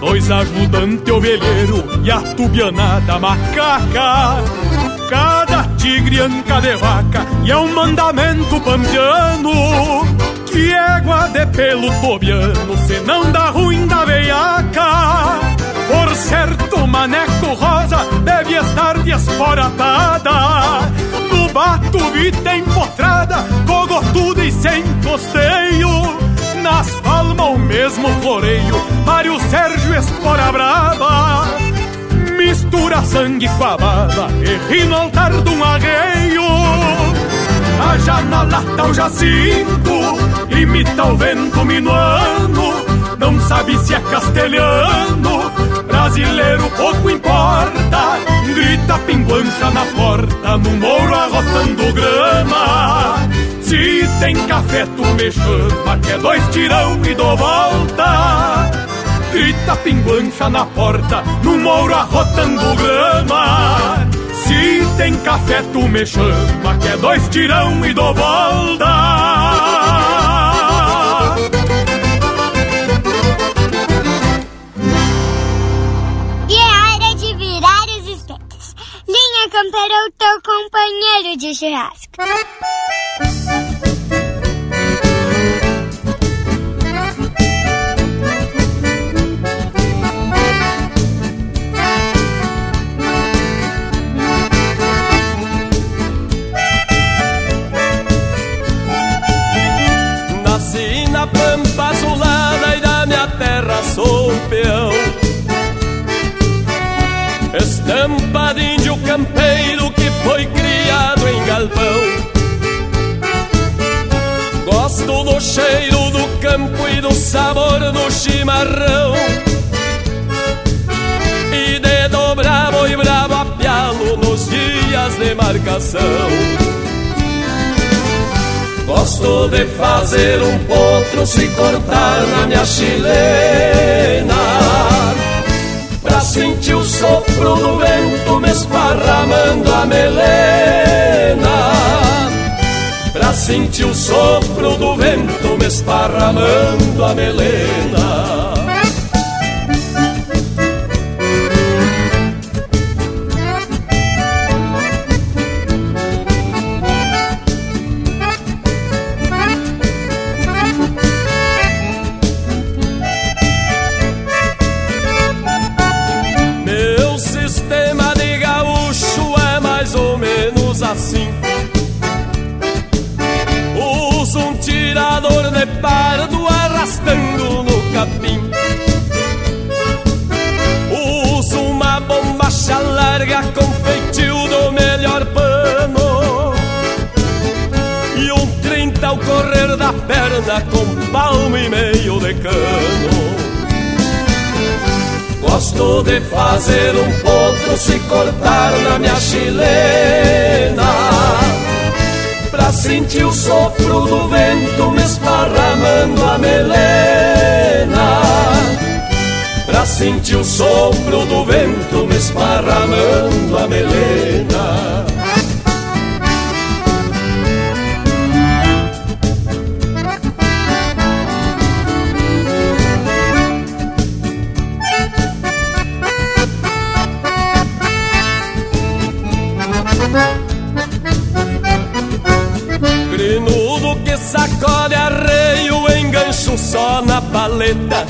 Dois ajudantes ovelheiro e a tubianada macaca Cada tigre anca de vaca e é um mandamento pampiano Que égua de pelo tobiano, se não dá ruim da veiaca Por certo, maneco rosa deve estar desporatada bato, vita empotrada, cogotuda e sem costeio. Nas mesmo floreio, Mário Sérgio Espora Brava. Mistura sangue com a baba e ri no altar de um arreio. A janela tá o jacinto, imita o vento minuano. Não sabe se é castelhano, brasileiro pouco importa grita pinguancha na porta, no mouro arrotando grama. Se tem café, tu me chama, que é dois tirão e dou volta. Grita pinguancha na porta, no mouro arrotando grama. Se tem café, tu me chama, que é dois tirão e dou volta. Campeiro é o teu companheiro de churrasco. Nasci na pampa azulada e da minha terra sou peão Estampa de índio campeiro foi criado em galpão. Gosto do cheiro do campo e do sabor do chimarrão. E de dobrar boi bravo a pialo nos dias de marcação. Gosto de fazer um potro se cortar na minha chilena. Pra sentir o sopro do vento me esparramando a melena. Pra sentir o sopro do vento me esparramando a melena pardo arrastando no capim. Uso uma bombacha larga com feitio do melhor pano. E um 30 ao correr da perna com palmo e meio de cano. Gosto de fazer um potro se cortar na minha chilena Pra sentir o sopro do vento me esparramando a melena. Pra sentir o sopro do vento me esparramando a melena sacode arreio, engancho só na paleta.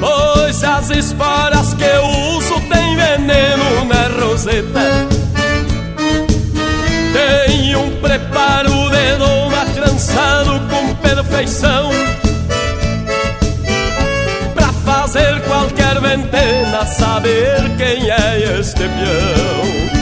Pois as esporas que eu uso tem veneno na roseta. Tem um preparo de doma trançado com perfeição. Pra fazer qualquer ventena saber quem é este peão.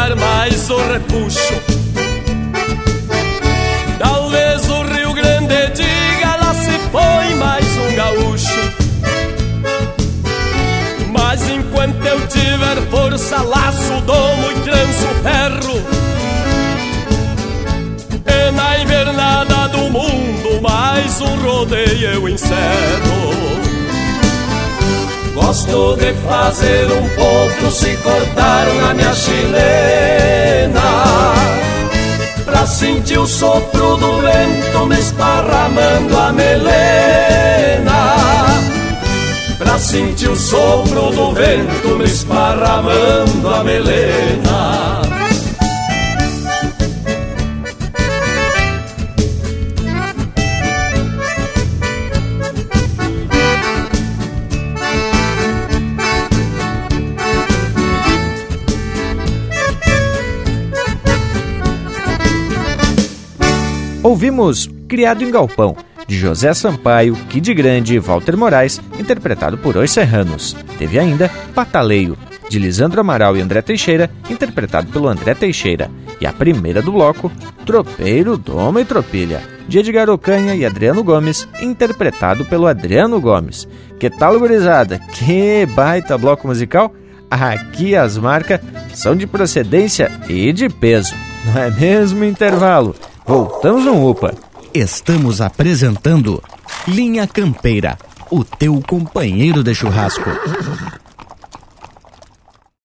aguentar mais o repuxo. Talvez o Rio Grande diga lá se foi mais um gaúcho. Mas enquanto eu tiver força, laço, domo e tranço ferro. E na invernada do mundo mais um rodeio eu encerro Gosto de fazer um potro se cortar na minha chilena. Pra sentir o sopro do vento me esparramando a melena. Pra sentir o sopro do vento me esparramando a melena Ouvimos Criado em Galpão, de José Sampaio, Kid Grande e Walter Moraes, interpretado por Os Serranos. Teve ainda Pataleio, de Lisandro Amaral e André Teixeira, interpretado pelo André Teixeira. E a primeira do bloco, Tropeiro, Doma e Tropilha, de Edgar Ocanha e Adriano Gomes, interpretado pelo Adriano Gomes. Que tal, gurizada? Que baita bloco musical! Aqui as marcas são de procedência e de peso. Não é mesmo intervalo? Voltamos no UPA. Estamos apresentando Linha Campeira, o teu companheiro de churrasco.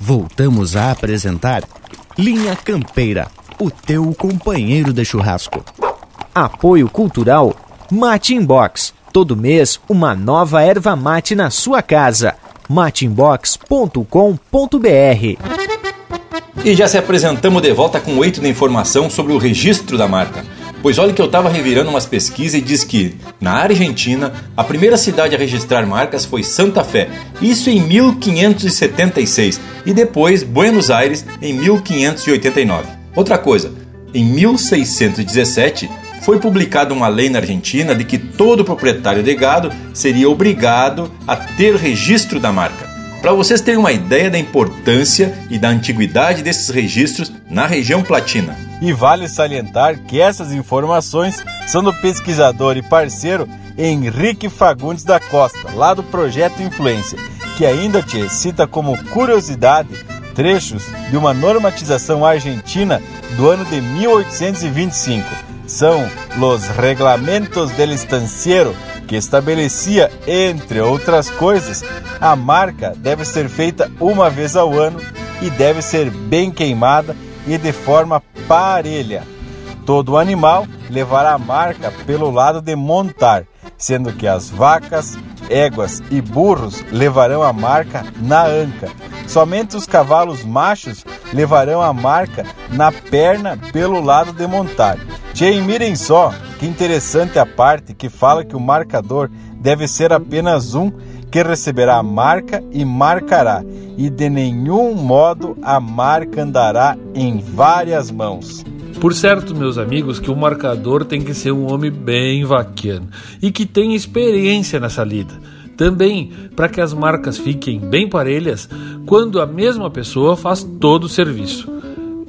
Voltamos a apresentar Linha Campeira, o teu companheiro de churrasco. Apoio Cultural Mate Inbox. Todo mês, uma nova erva mate na sua casa. mateinbox.com.br E já se apresentamos de volta com oito de informação sobre o registro da marca. Pois olha que eu estava revirando umas pesquisas e diz que, na Argentina, a primeira cidade a registrar marcas foi Santa Fé, isso em 1576, e depois Buenos Aires em 1589. Outra coisa, em 1617 foi publicada uma lei na Argentina de que todo proprietário de gado seria obrigado a ter registro da marca. Para vocês terem uma ideia da importância e da antiguidade desses registros na região platina. E vale salientar que essas informações são do pesquisador e parceiro Henrique Fagundes da Costa, lá do Projeto Influência, que ainda te cita como curiosidade trechos de uma normatização argentina do ano de 1825. São los reglamentos del estanciero, que estabelecia, entre outras coisas, a marca deve ser feita uma vez ao ano e deve ser bem queimada e de forma parelha. Todo animal levará a marca pelo lado de montar, sendo que as vacas, éguas e burros levarão a marca na anca. Somente os cavalos machos levarão a marca na perna pelo lado de montar. Tchê, mirem só que interessante a parte que fala que o marcador deve ser apenas um que receberá a marca e marcará, e de nenhum modo a marca andará em várias mãos. Por certo, meus amigos, que o marcador tem que ser um homem bem vaquiano e que tenha experiência nessa lida. Também para que as marcas fiquem bem parelhas quando a mesma pessoa faz todo o serviço.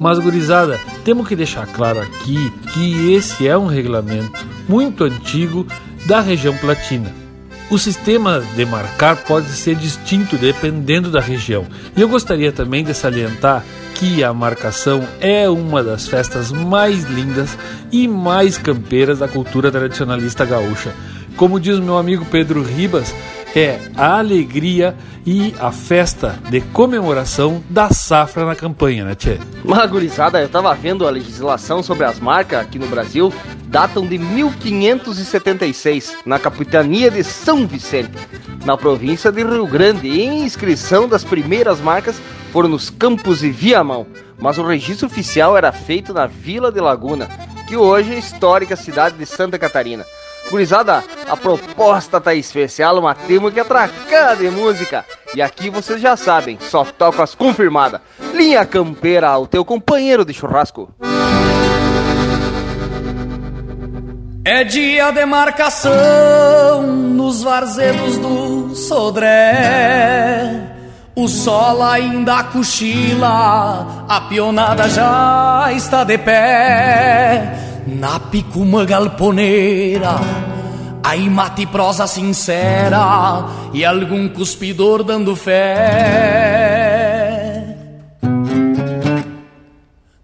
Mas, gurizada, temos que deixar claro aqui que esse é um regulamento muito antigo da região platina o sistema de marcar pode ser distinto dependendo da região. E eu gostaria também de salientar que a marcação é uma das festas mais lindas e mais campeiras da cultura tradicionalista gaúcha. Como diz meu amigo Pedro Ribas, é a alegria e a festa de comemoração da safra na campanha, né, Tchê? Magurizada, eu tava vendo a legislação sobre as marcas aqui no Brasil, datam de 1576, na capitania de São Vicente, na província de Rio Grande, e em inscrição das primeiras marcas foram nos Campos e Viamão, mas o registro oficial era feito na Vila de Laguna, que hoje é a histórica cidade de Santa Catarina. Gurizada, a proposta tá especial, mas temos que atracar de música. E aqui vocês já sabem, só toca as confirmadas. Linha Campeira, o teu companheiro de churrasco. É dia de marcação nos varzedos do Sodré. O sol ainda cochila, a pionada já está de pé. Na picuma galponeira, aí mate prosa sincera e algum cuspidor dando fé.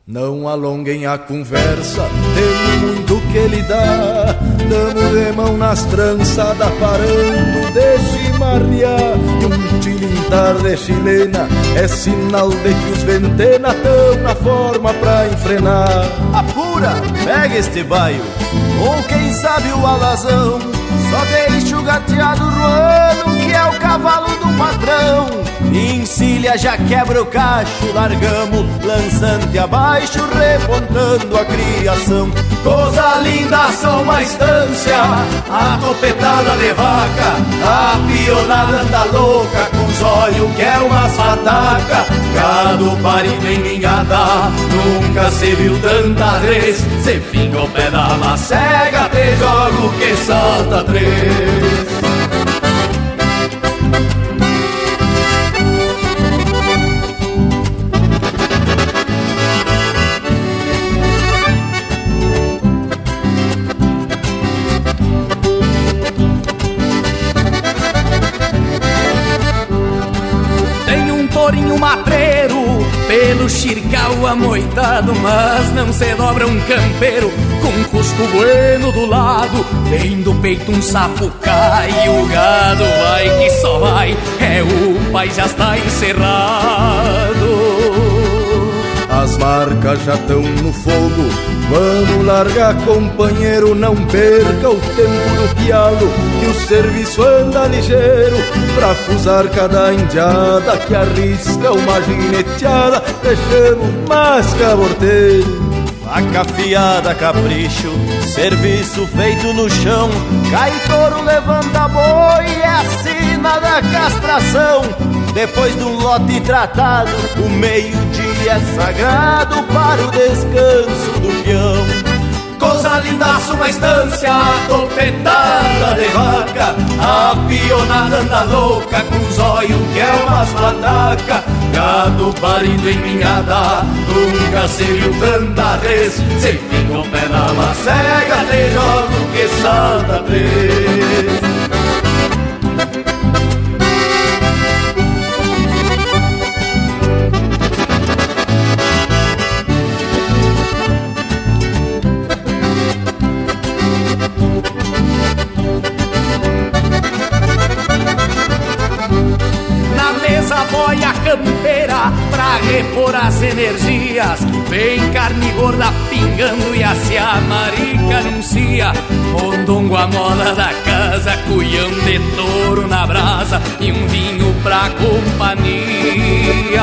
Não alonguem a conversa, tem muito que dá. Damos de mão nas trançadas, parando de chimarrear. E um tilintar de chilena é sinal de que os ventena tão na forma pra enfrenar. Apura, pega este baio, ou quem sabe o alazão. Só deixa o gateado ruano, Encilha, já quebra o cacho, largamos, lançante abaixo, repontando a criação. Coisa linda, só uma estância, a topetada de vaca, a pionada anda louca, com os olhos que é umas fataca. Gado parido em mingada, nunca se viu tanta vez. Se finga o pé da macega, te jogo que salta três. Mas não se dobra um campeiro, com cusco bueno do lado, vem do peito um sapo cai, o gado vai que só vai, é o pai já está encerrado. As marcas já estão no fogo, vamos largar, companheiro, não perca o tempo do pialo, que o serviço anda ligeiro, pra fusar cada indiada que arrisca uma gineteada, deixamos mais caborteiro. Faca afiada, capricho, serviço feito no chão. Cai touro, levanta boi, é a sina da castração. Depois do lote tratado, o meio-dia é sagrado para o descanso do peão. Coisa linda, uma estância, topetada de vaca A pionada anda louca, com os olhos que é umas pataca Gado parido em minhada, nunca se viu tanta vez Se fica pé na macega, te jogo que salta três energias. Vem carne gorda pingando e a marica anuncia. Mondongo a moda da casa, cuião de touro na brasa e um vinho pra companhia.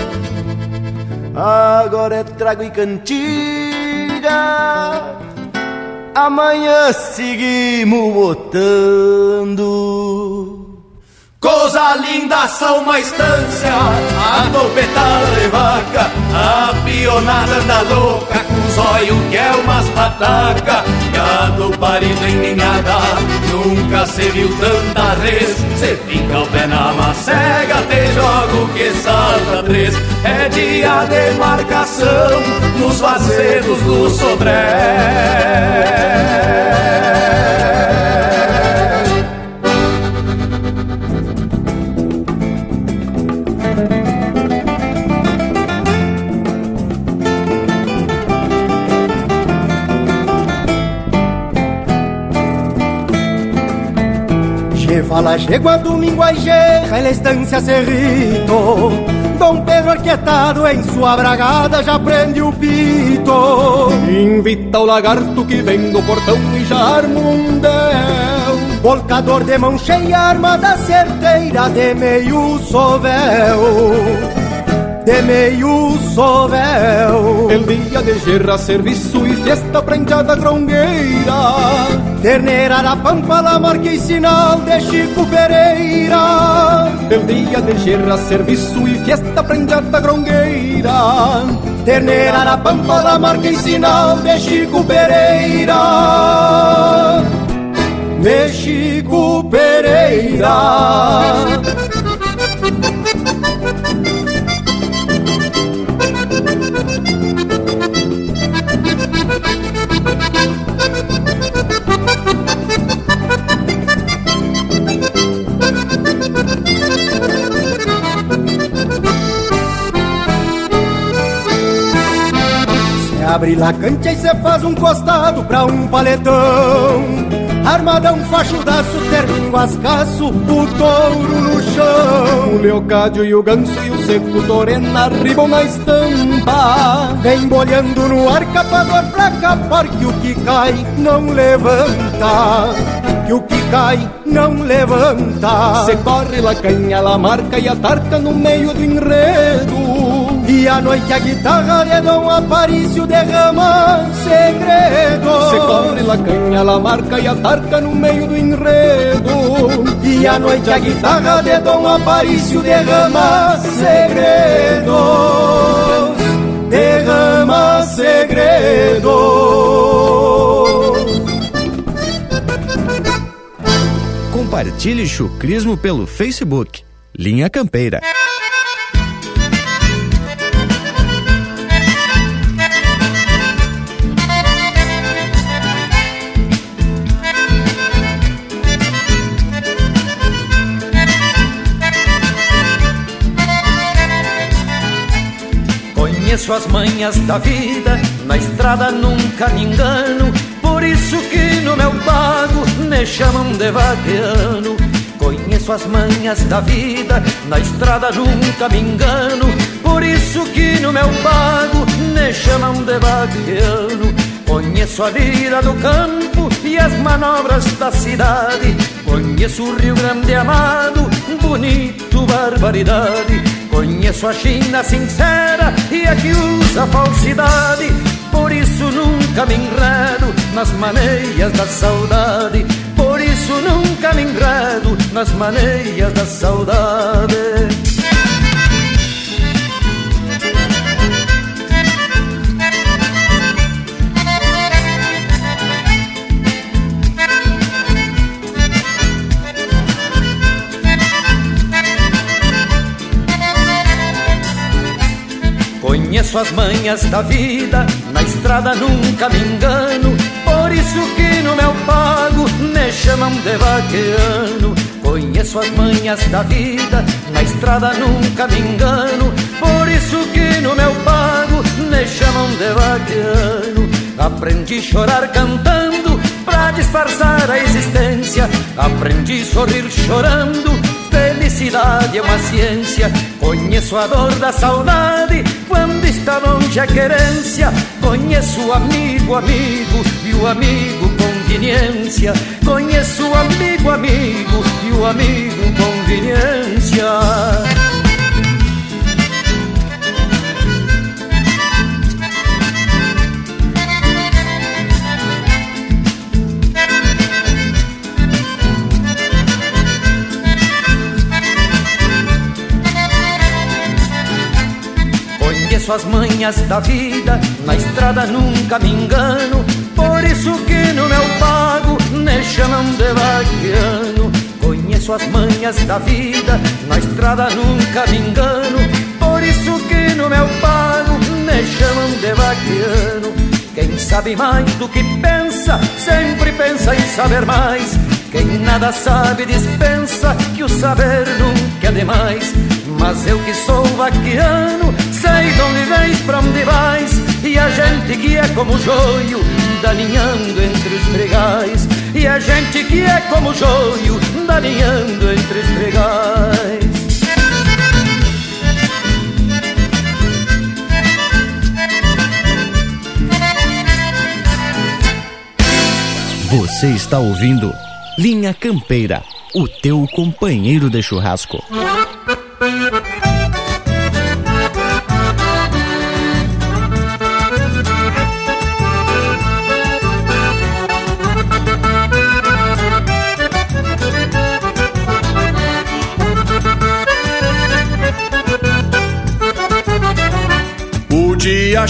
Agora é trago e cantiga. Amanhã seguimos botando. Coisa linda, são uma estância, a topetada de vaca, a pionada da louca, com os olhos que é umas pataca, gado parido em ninhada, nunca se viu tanta res, cê fica o pé na macega, te jogo que salta três, é dia de marcação, nos vazedos do Sodré. Fala, chegou a domingo a gerra estância Cerrito Dom Pedro arquietado em sua bragada já prende o pito. Invita o lagarto que vem do portão e já arma um del Volcador de mão cheia, armada certeira de meio sovel de meio sovel. El dia de gerra, serviço e festa prendada grongueira. Terneira da Pampa, la marca e sinal de Chico Pereira. El dia de gerra, serviço e festa prendada grongueira. Terneira da Pampa, la marca e sinal de Chico Pereira. De Chico Pereira. Abre cancha e cê faz um costado pra um paletão. Armadão fachudaço, terninho ascaço, o touro no chão. O leocádio e o ganso e o seco torena arribam na estampa. Vem bolhando no ar, capador pra capar que o que cai não levanta. Que o que cai não levanta. Cê corre la canha, la marca e a tarca no meio do enredo E à noite a guitarra de Dom Aparício derrama segredo Se cobre la canha, la marca e a tarca no meio do enredo E à noite a guitarra de Dom Aparício derrama segredos Derrama segredos Compartilhe chucrismo pelo Facebook. Linha Campeira. Conheço as manhas da vida, na estrada nunca me engano. Por isso que no meu pago me chamam de vaqueano. Conheço as manhas da vida, na estrada nunca me engano. Por isso que no meu pago me chamam de vaqueano. Conheço a vida do campo e as manobras da cidade. Conheço o Rio Grande amado, bonito, barbaridade. Conheço a China sincera e a que usa falsidade. Por isso nunca me enredo nas maneiras da saudade. Por isso nunca me enredo nas maneiras da saudade. Conheço as manhas da vida, na estrada nunca me engano. Por isso que no meu pago me chamam de vaqueano. Conheço as manhas da vida, na estrada nunca me engano. Por isso que no meu pago me chamam de vaqueano. Aprendi a chorar cantando pra disfarçar a existência. Aprendi a sorrir chorando Felicidade é uma ciência, conheço a dor da saudade está longe a querência. Conheço amigo, amigo e o amigo conveniência. Conheço amigo, amigo e o amigo conveniência. Conheço as manhas da vida, na estrada nunca me engano. Por isso que no meu pago me chamam de vaquiano. Conheço as manhas da vida, na estrada nunca me engano. Por isso que no meu pago me chamam de vaquiano. Quem sabe mais do que pensa, sempre pensa em saber mais. Quem nada sabe dispensa que o saber nunca é demais. Mas eu que sou vaquiano, sei de onde vens, pra onde vais. E a gente que é como joio, daninhando entre os pregais. E a gente que é como joio, daninhando entre os pregais. Você está ouvindo Linha Campeira, o teu companheiro de churrasco.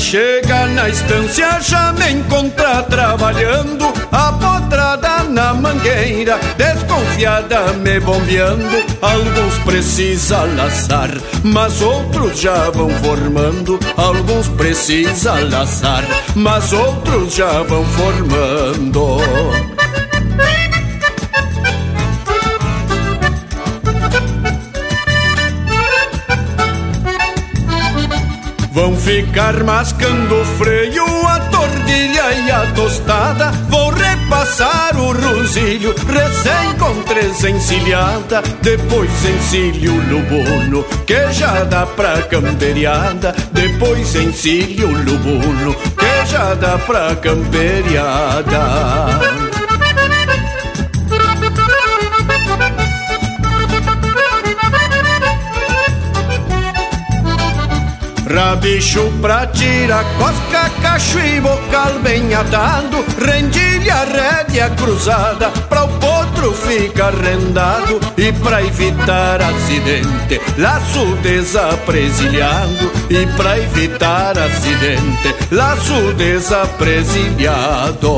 Chega na estância, já me encontra trabalhando, a potrada na mangueira, desconfiada me bombeando. Alguns precisa laçar, mas outros já vão formando. Alguns precisa laçar, mas outros já vão formando. Vão ficar mascando o freio, a tordilha e a tostada. Vou repassar o rosilho, recém com três encilhada. Depois encilho lubuno, que já dá pra camperiada. Depois encilho lubuno, que já dá pra camperiada. Rabicho pra tirar cosca, cacho e bocal bem atado Rendilha, rédea cruzada Pra o potro ficar rendado E pra evitar acidente Laço desapresilhado E pra evitar acidente Laço desapresilhado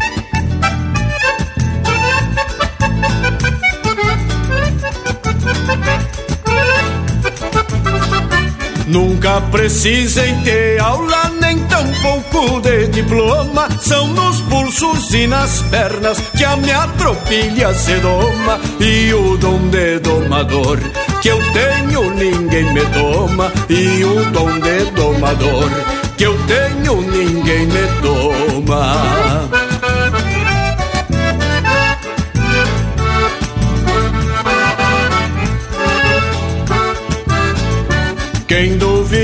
Nunca precisem ter aula, nem tampouco de diploma. São nos pulsos e nas pernas que a minha tropilha se doma. E o dom de domador que eu tenho, ninguém me toma. E o dom de domador que eu tenho, ninguém me toma.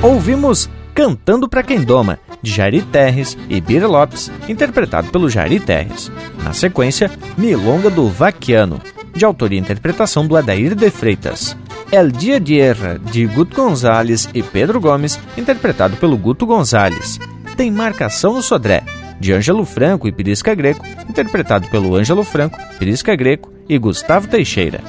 Ouvimos Cantando para Quem Doma, de Jari Terres e Bira Lopes, interpretado pelo Jari Terres. Na sequência, Milonga do Vaquiano, de autoria e interpretação do Adair de Freitas. El Dia de Erra, de Guto Gonzalez e Pedro Gomes, interpretado pelo Guto Gonzalez. Tem Marcação no Sodré, de Ângelo Franco e Pirisca Greco, interpretado pelo Ângelo Franco, Pirisca Greco e Gustavo Teixeira.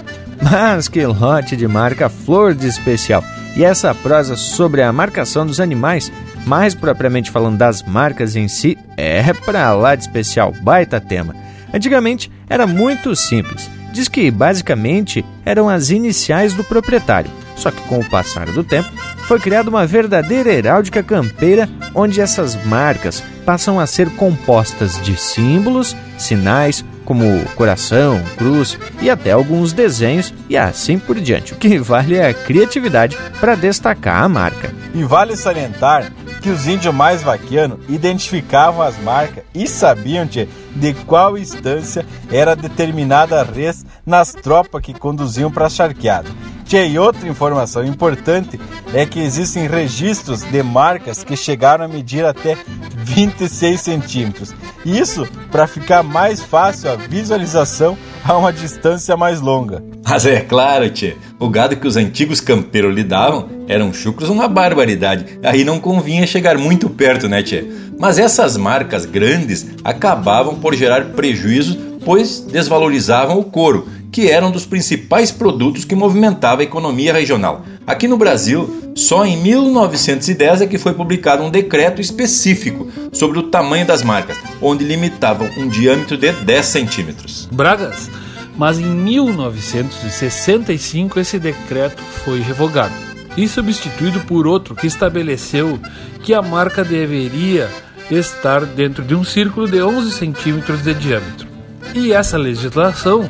Mas que lote de marca flor de especial! E essa prosa sobre a marcação dos animais, mais propriamente falando das marcas em si, é pra lá de especial, baita tema. Antigamente era muito simples. Diz que basicamente eram as iniciais do proprietário. Só que com o passar do tempo, foi criada uma verdadeira heráldica campeira onde essas marcas passam a ser compostas de símbolos, sinais, como coração, cruz e até alguns desenhos e assim por diante. O que vale é a criatividade para destacar a marca. E vale salientar que os índios mais vaquianos identificavam as marcas e sabiam tchê, de qual instância era determinada a res nas tropas que conduziam para a charqueada. Tchê, e outra informação importante é que existem registros de marcas que chegaram a medir até 26 centímetros. Isso para ficar mais fácil a visualização a uma distância mais longa. Mas é claro, tchê, o gado que os antigos campeiros lidavam eram chucros uma barbaridade. Aí não convinha chegar muito perto, né, tchê? Mas essas marcas grandes acabavam por gerar prejuízo, pois desvalorizavam o couro que era um dos principais produtos que movimentava a economia regional. Aqui no Brasil, só em 1910 é que foi publicado um decreto específico sobre o tamanho das marcas, onde limitavam um diâmetro de 10 centímetros. Bragas, mas em 1965 esse decreto foi revogado e substituído por outro que estabeleceu que a marca deveria estar dentro de um círculo de 11 centímetros de diâmetro. E essa legislação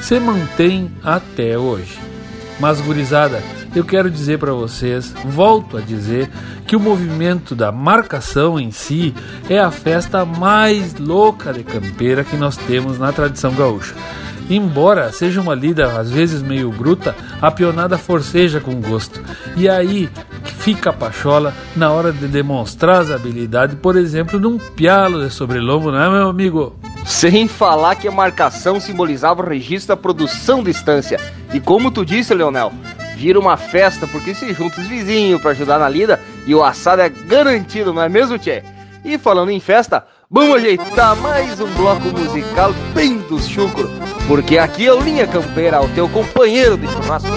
se mantém até hoje. Mas, gurizada, eu quero dizer para vocês, volto a dizer, que o movimento da marcação em si é a festa mais louca de campeira que nós temos na tradição gaúcha. Embora seja uma lida às vezes meio bruta, a pionada forceja com gosto. E aí fica a pachola na hora de demonstrar as habilidades, por exemplo, num pialo de sobrelombo, não é, meu amigo? Sem falar que a marcação simbolizava o registro da produção de estância. E como tu disse, Leonel, vira uma festa porque se juntam os vizinhos para ajudar na lida e o assado é garantido, não é mesmo, Tchê? E falando em festa, Vamos ajeitar mais um bloco musical bem do chucro, porque aqui é o Linha Campeira, o teu companheiro de churrasco.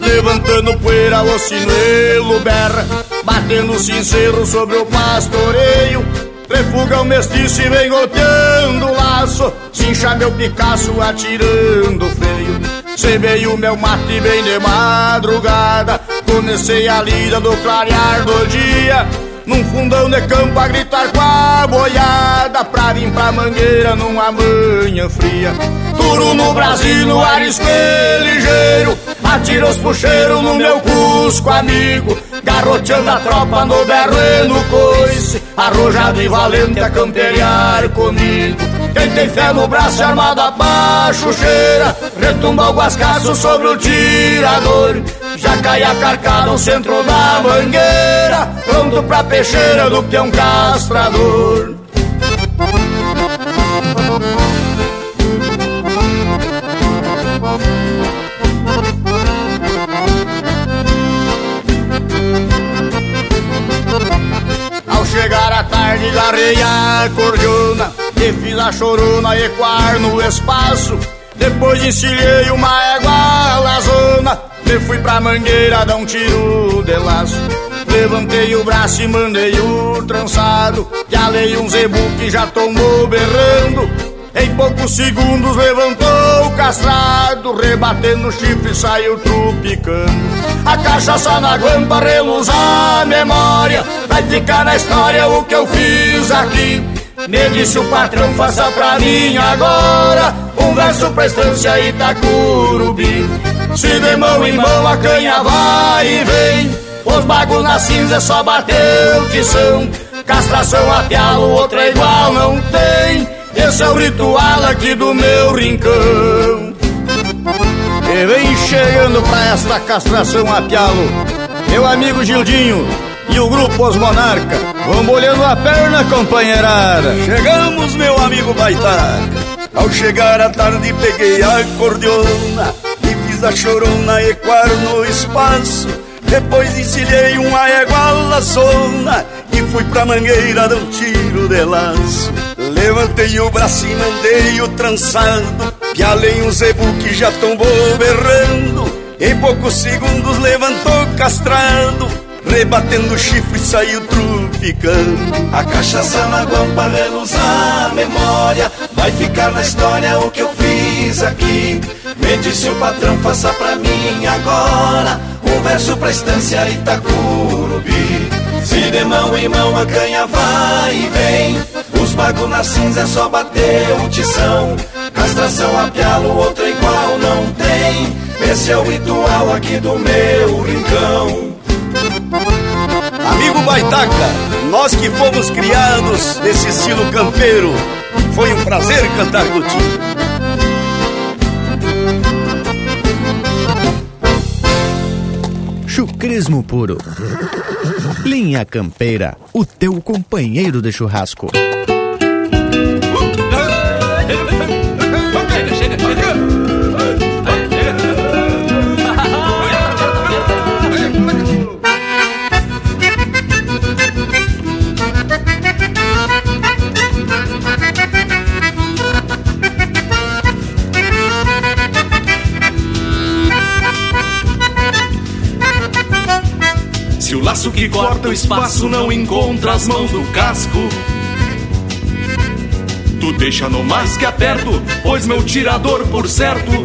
Levantando poeira, o sinelo berra Batendo sincero sobre o pastoreio. Refuga o mestiço e vem golpeando o laço. Cincha meu Picasso atirando freio. Semei o meu mate bem de madrugada. Comecei a lida do clarear do dia. Num fundão de campo a gritar com a boiada. Pra vir pra mangueira numa manhã fria. Duro no Brasil, no arisco ligeiro Atira os puxeiros no meu cusco amigo. Garroteando a tropa no berro no coice. Arrojado e valente a camperiar comigo. Quem tem fé no braço armado a cheira. Retumba o guascaço sobre o tirador. Já cai a carcada ao centro da mangueira. Pronto pra peixeira do peão castrador. chegar a tarde, garrei a cordiona E fiz a chorona ecoar no espaço. Depois encilhei uma égua lazona E fui pra mangueira dar um tiro de laço. Levantei o braço e mandei o trançado Que alei um zebu que já tomou berrando em poucos segundos levantou o castrado, rebatendo o chifre saiu trupicando. A cachaça na guampa reluz a memória, vai ficar na história o que eu fiz aqui. Me disse o patrão, faça pra mim agora um verso pra estância Itacurubi. Se de mão em mão a canha vai e vem, os bagos na cinza só bateu que são. Castração a pialo, outra igual não tem. Esse é o ritual aqui do meu rincão. E vem chegando pra esta castração a pialo, meu amigo Gildinho e o grupo Os Monarca. Vão molhando a perna, companheirada. Chegamos, meu amigo Baitaca. Ao chegar à tarde peguei a cordiona e fiz a chorona ecoar no espaço. Depois encilhei uma égua laçona e fui pra mangueira dar um tiro de laço. Levantei o braço e mandei o trançado Que além um zebu que já tombou berrando Em poucos segundos levantou castrado Rebatendo o chifre saiu trupicando A cachaça na guampa reluzar a memória Vai ficar na história o que eu fiz aqui. Me disse o patrão, faça pra mim agora Um verso pra estância Itacurubi. Se de mão em mão a canha vai e vem os bagos na cinza é só bater um tição Castração a pialo, outra igual não tem Esse é o ritual aqui do meu rincão Amigo Baitaca, nós que fomos criados nesse estilo campeiro Foi um prazer cantar contigo Chucrismo puro. Linha Campeira, o teu companheiro de churrasco. Se o laço que corta o espaço não encontra as mãos do casco, tu deixa no mais que aperto, pois meu tirador, por certo,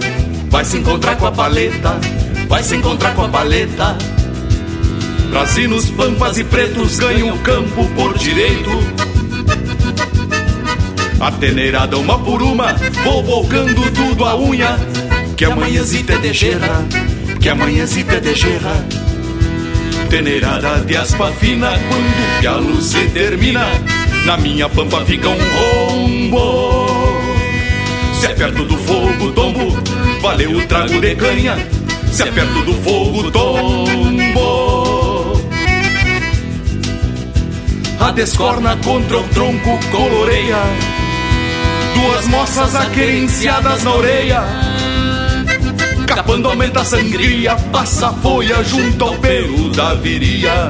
vai se encontrar com a paleta, vai se encontrar com a paleta. Brasinos, pampas e pretos ganham o campo por direito. Ateneirada uma por uma, vou volcando tudo a unha. Que amanhãzita é de gerra, que amanhãzita é de gerra. Teneirada de aspa fina, quando a luz se termina, na minha pampa fica um rombo. Se é perto do fogo, tombo, valeu o trago de canha. Se é perto do fogo, tombo. A descorna contra o tronco coloreia, duas moças aquerenciadas na orelha Capando aumenta a sangria, passa a folha junto ao pelo da viria.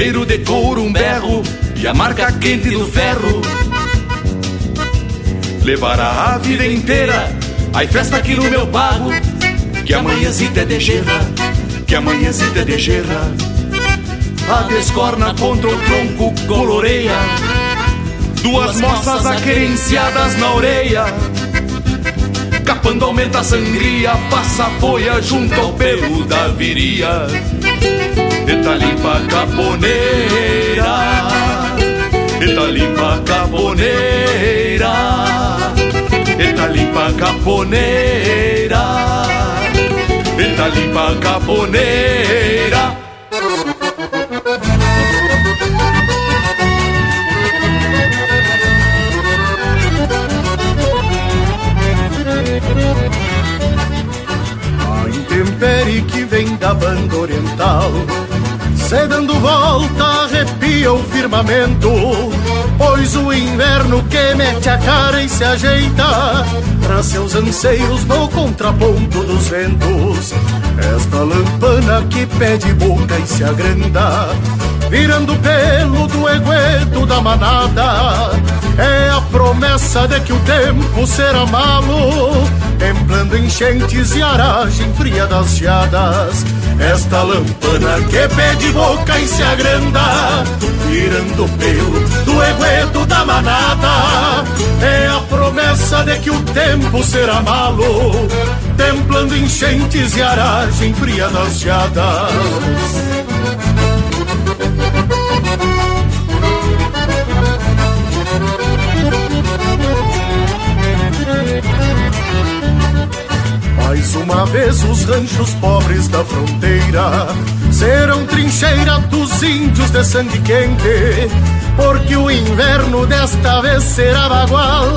cheiro de couro, um berro e a marca quente do ferro. Levará a vida inteira, ai festa aqui no meu pago, que amanhecita é de gerra, que amanhecita é de gerra. A descorna contra o tronco coloreia, duas moças aquerenciadas na orelha. Capando aumenta a sangria, passa a folha junto ao pelo da viria Eta limpa caponeira. Eta limpa caponeira. Eta limpa caponeira. Eta limpa caponeira. A intempere que vem da banda oriental Se dando volta arrepia o firmamento Pois o inverno que mete a cara e se ajeita Pra seus anseios no contraponto dos ventos. Esta lampana que pede boca e se agranda Virando pelo do egueto da manada É a promessa de que o tempo será malo Templando enchentes e aragem fria das geadas esta lampana que pede boca e se agranda Virando pelo do egueto da manada. É a promessa de que o tempo será malo Templando enchentes e aragem fria das geadas Mais uma vez os ranchos pobres da fronteira serão trincheira dos índios de sangue quente, porque o inverno desta vez será bagual.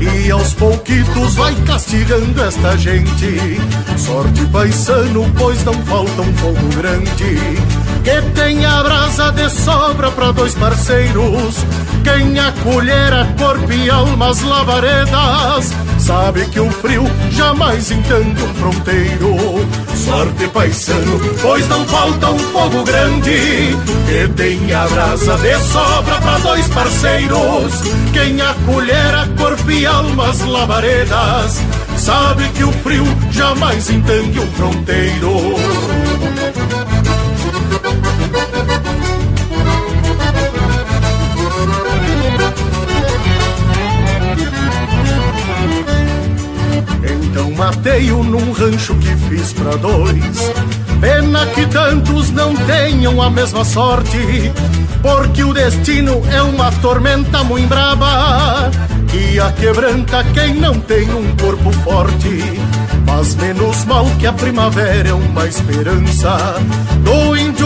E aos pouquitos vai castigando esta gente. Sorte paisano, pois não falta um fogo grande. Que tenha brasa de sobra para dois parceiros. Quem acolhera corpo e almas lavaredas sabe que o frio jamais entende um fronteiro. Sorte paisano, pois não falta um fogo grande que tenha brasa de sobra para dois parceiros. Quem acolhera corpo e almas lavaredas sabe que o frio jamais entende um fronteiro. Então matei-o num rancho que fiz pra dois. Pena que tantos não tenham a mesma sorte, porque o destino é uma tormenta muito braba que a quebranta quem não tem um corpo forte. Mas menos mal que a primavera é uma esperança do índio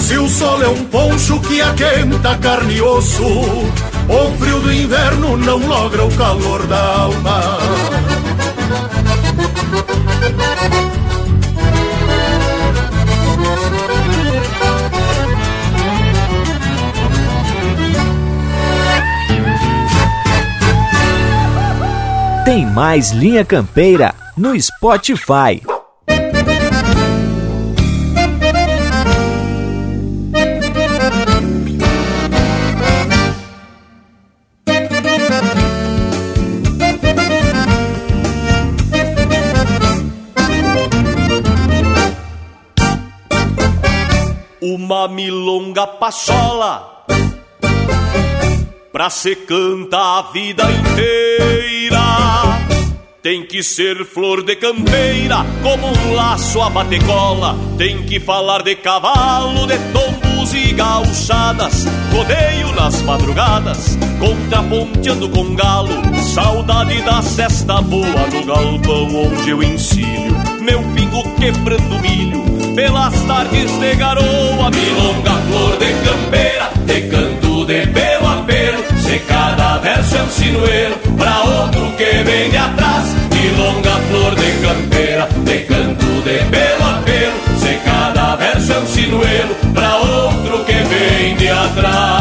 Se o sol é um poncho que aquenta carne e osso, o frio do inverno não logra o calor da alma. Tem mais Linha Campeira no Spotify. Uma milonga pachola pra se cantar a vida inteira. Tem que ser flor de campeira, como um laço a batecola. Tem que falar de cavalo, de tombos e gauchadas. Rodeio nas madrugadas, contraponteando com galo. Saudade da cesta boa no galpão onde eu ensino. Meu pingo quebrando milho, pelas tardes de garoa. Milonga, flor de campeira, de canto de pelo a pelo. Se cada verso é um sinuelo, pra outro que vem de atrás. Milonga, flor de campeira, de canto de pelo a pelo. Se cada verso é um sinuelo, pra outro que vem de atrás.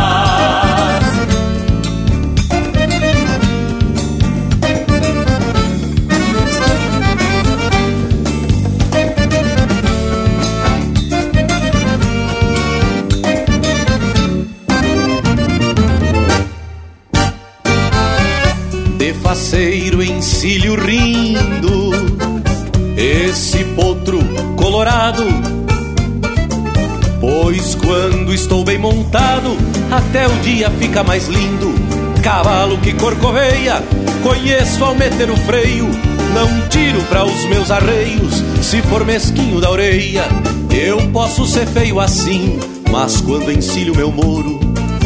Faceiro encilho rindo, esse potro colorado. Pois quando estou bem montado, até o dia fica mais lindo. Cavalo que corcoveia, conheço ao meter o freio. Não tiro para os meus arreios, se for mesquinho da orelha. Eu posso ser feio assim, mas quando encilho meu moro,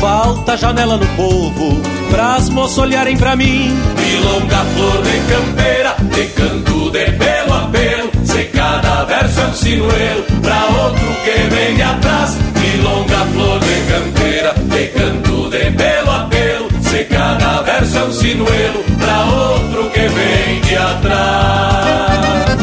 falta janela no povo, pras moças olharem pra mim. Milonga, flor de campeira, de canto de pelo a pelo. Se cada verso é um sinuelo, pra outro que vem de atrás. Milonga, flor de campeira, de canto de pelo a pelo. Se cada verso é um sinuelo, pra outro que vem de atrás.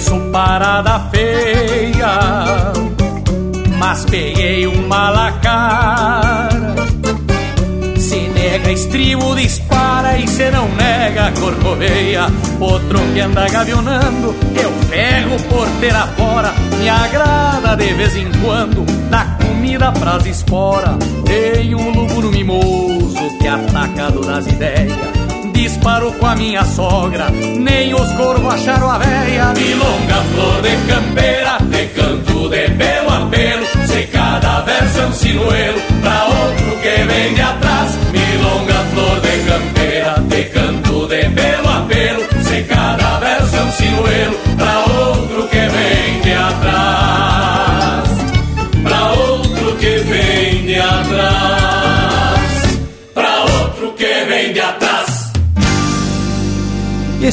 Conheço parada feia, mas peguei uma lacara. Se nega estribo, dispara e se não nega, corcoveia. Outro que anda gavionando, eu pego porteira fora. Me agrada de vez em quando, dá comida pras esporas. Tem um lúgulo mimoso que atacado nas ideias. Disparo com a minha sogra, nem os corvos acharam a véia. Milonga, flor de campeira, de canto de pelo a pelo. Se cada verso é um sinuelo, pra outro que vem de atrás. Milonga, flor de campeira, de canto de pelo a pelo. Se cada verso é um sinuelo, pra outro que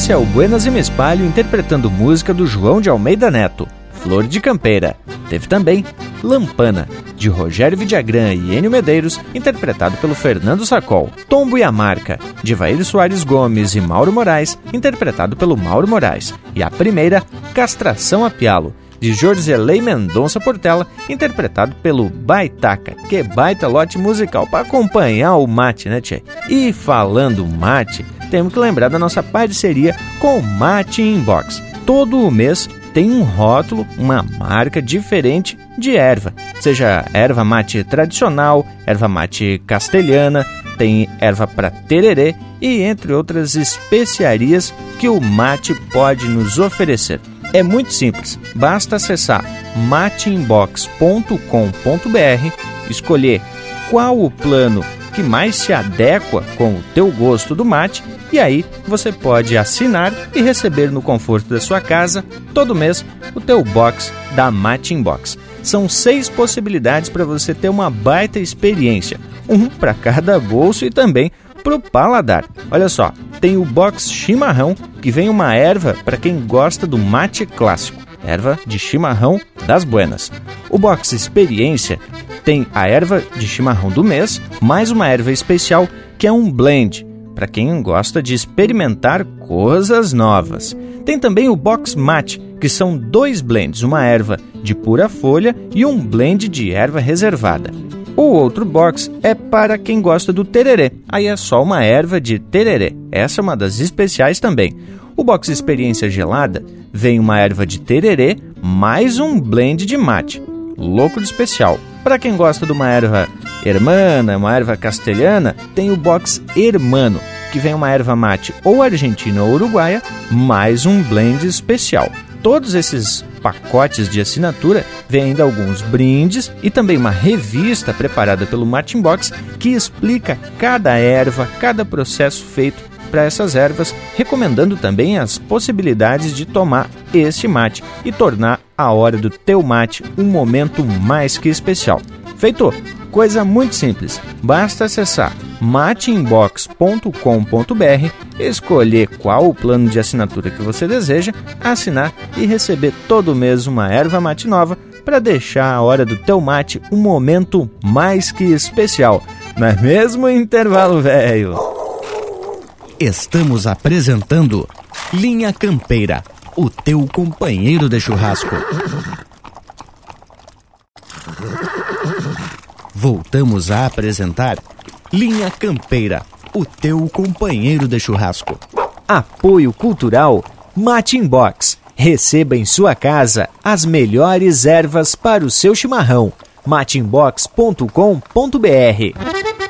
Esse é o Buenas e Me Espalho interpretando música do João de Almeida Neto, Flor de Campeira. Teve também Lampana, de Rogério Vidagrã e Enio Medeiros, interpretado pelo Fernando Sacol. Tombo e a Marca, de Vaíro Soares Gomes e Mauro Moraes, interpretado pelo Mauro Moraes. E a primeira, Castração a Pialo, de Jorgelei Mendonça Portela, interpretado pelo Baitaca. Que baita lote musical para acompanhar o mate, né, tchê? E falando mate, temos que lembrar da nossa parceria com o Mate Inbox. Todo mês tem um rótulo, uma marca diferente de erva, seja erva mate tradicional, erva mate castelhana, tem erva para tererê e entre outras especiarias que o mate pode nos oferecer. É muito simples, basta acessar mateinbox.com.br, escolher qual o plano que mais se adequa com o teu gosto do mate e aí você pode assinar e receber no conforto da sua casa todo mês o teu box da Mate Inbox. São seis possibilidades para você ter uma baita experiência, um para cada bolso e também para o paladar. Olha só, tem o box chimarrão que vem uma erva para quem gosta do mate clássico, erva de chimarrão das buenas. O box experiência tem a erva de chimarrão do mês, mais uma erva especial que é um blend para quem gosta de experimentar coisas novas. Tem também o Box Mate, que são dois blends, uma erva de pura folha e um blend de erva reservada. O outro box é para quem gosta do tererê, aí é só uma erva de tererê. Essa é uma das especiais também. Box Experiência Gelada vem uma erva de tererê mais um blend de mate. Louco de Especial. Para quem gosta de uma erva hermana, uma erva castelhana, tem o box Hermano, que vem uma erva mate ou argentina ou uruguaia, mais um blend especial. Todos esses pacotes de assinatura vêm ainda alguns brindes e também uma revista preparada pelo Martin Box que explica cada erva, cada processo feito para essas ervas, recomendando também as possibilidades de tomar este mate e tornar a hora do teu mate um momento mais que especial. Feito! Coisa muito simples, basta acessar mateinbox.com.br, escolher qual o plano de assinatura que você deseja, assinar e receber todo mês uma erva mate nova para deixar a hora do teu mate um momento mais que especial. Não é mesmo intervalo velho? Estamos apresentando Linha Campeira, o teu companheiro de churrasco. Voltamos a apresentar Linha Campeira, o teu companheiro de churrasco. Apoio Cultural Matin Box. Receba em sua casa as melhores ervas para o seu chimarrão. matinbox.com.br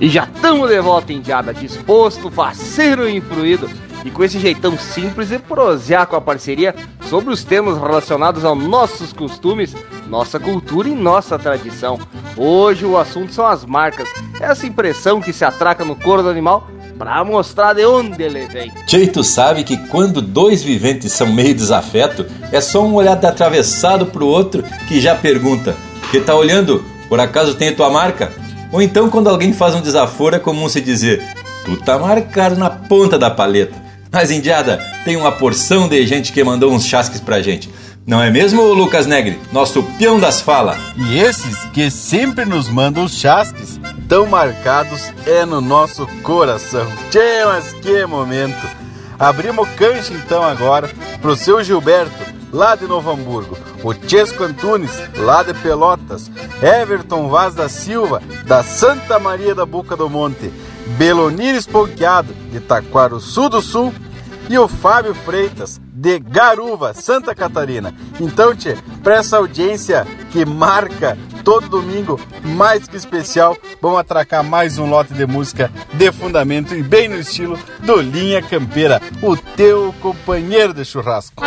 E já estamos de volta em Diada, disposto, faceiro e influído. E com esse jeitão simples e prosear com a parceria sobre os temas relacionados aos nossos costumes, nossa cultura e nossa tradição. Hoje o assunto são as marcas, essa impressão que se atraca no couro do animal para mostrar de onde ele vem. Tu sabe que quando dois viventes são meio desafeto, é só um olhar de atravessado pro outro que já pergunta: Que tá olhando? Por acaso tem tua marca? Ou então quando alguém faz um desaforo é comum se dizer: Tu tá marcado na ponta da paleta. Mas, Indiada, tem uma porção de gente que mandou uns chasques pra gente. Não é mesmo, Lucas Negre? Nosso peão das falas. E esses que sempre nos mandam os chasques, tão marcados é no nosso coração. Tchê, mas que momento! Abrimos cancha então agora pro seu Gilberto, lá de Novo Hamburgo, o Chesco Antunes, lá de Pelotas, Everton Vaz da Silva, da Santa Maria da Boca do Monte, Belonir Esponqueado, de Taquaruçu do Sul, e o Fábio Freitas, de Garuva, Santa Catarina. Então, tchê, para essa audiência que marca todo domingo, mais que especial, vamos atracar mais um lote de música de fundamento e bem no estilo do Linha Campeira, o teu companheiro de churrasco.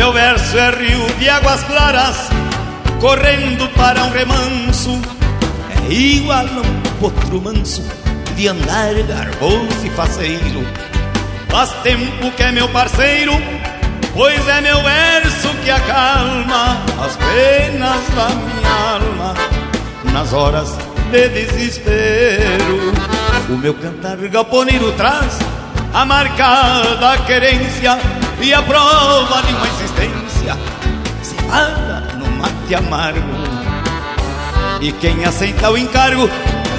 Meu verso é rio de águas claras, correndo para um remanso. É igual a um potro manso, de andar garboso e faceiro. Faz tempo que é meu parceiro, pois é meu verso que acalma as penas da minha alma nas horas de desespero. O meu cantar galponeiro traz a marcada querência e a prova de uma existência selada no mate amargo. E quem aceita o encargo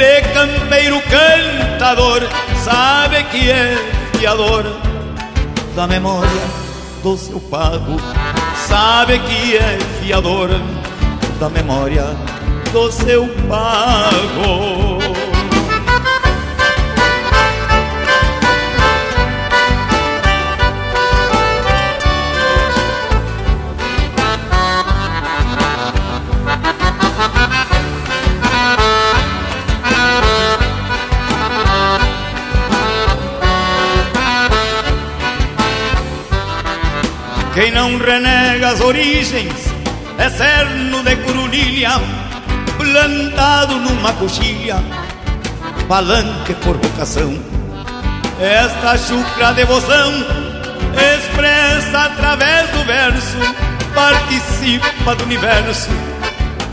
de campeiro cantador sabe que é fiador da memória do seu pago, sabe que é fiador da memória do seu pago. Quem não renega as origens é cerno de curulilha, plantado numa coxilha, palanque por vocação. Esta chucra devoção expressa através do verso, participa do universo,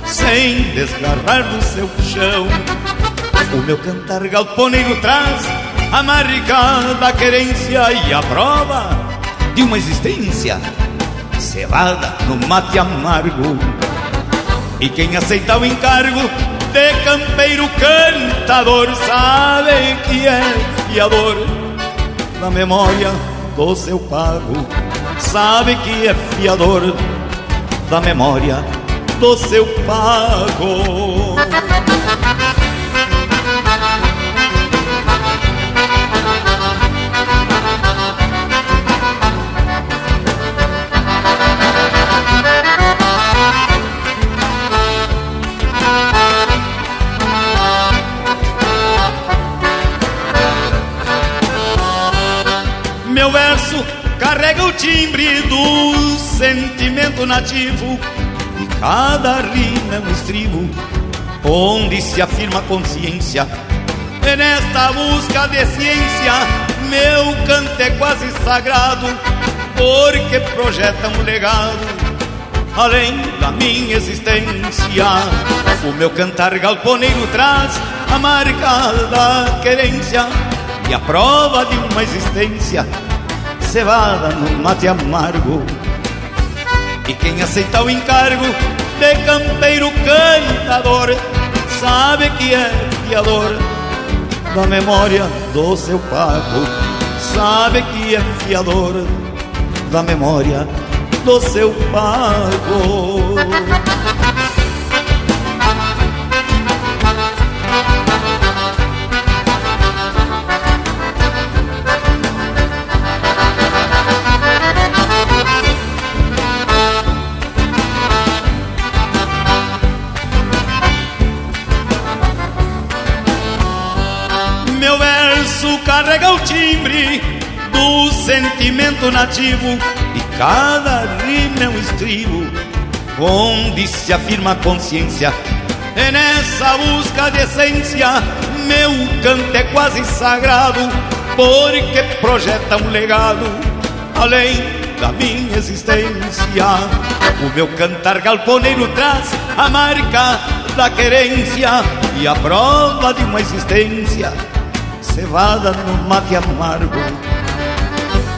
sem desgarrar do seu chão. O meu cantar galponeiro traz a maricada querência e a prova de uma existência selada no mate amargo. E quem aceita o encargo de campeiro cantador sabe que é fiador da memória do seu pago. Sabe que é fiador da memória do seu pago. Sentimento nativo e cada rima é um estribo onde se afirma a consciência. E nesta busca de ciência, meu canto é quase sagrado, porque projeta um legado além da minha existência. O meu cantar galponeiro traz a marca da querência e a prova de uma existência cevada no mate amargo. E quem aceita o encargo de campeiro cantador sabe que é fiador da memória do seu pago. Sabe que é fiador da memória do seu pago. Sentimento nativo e cada rima é um estribo onde se afirma a consciência. Nessa busca de essência, meu canto é quase sagrado, porque projeta um legado além da minha existência. O meu cantar galponeiro traz a marca da querência e a prova de uma existência cevada no mate amargo.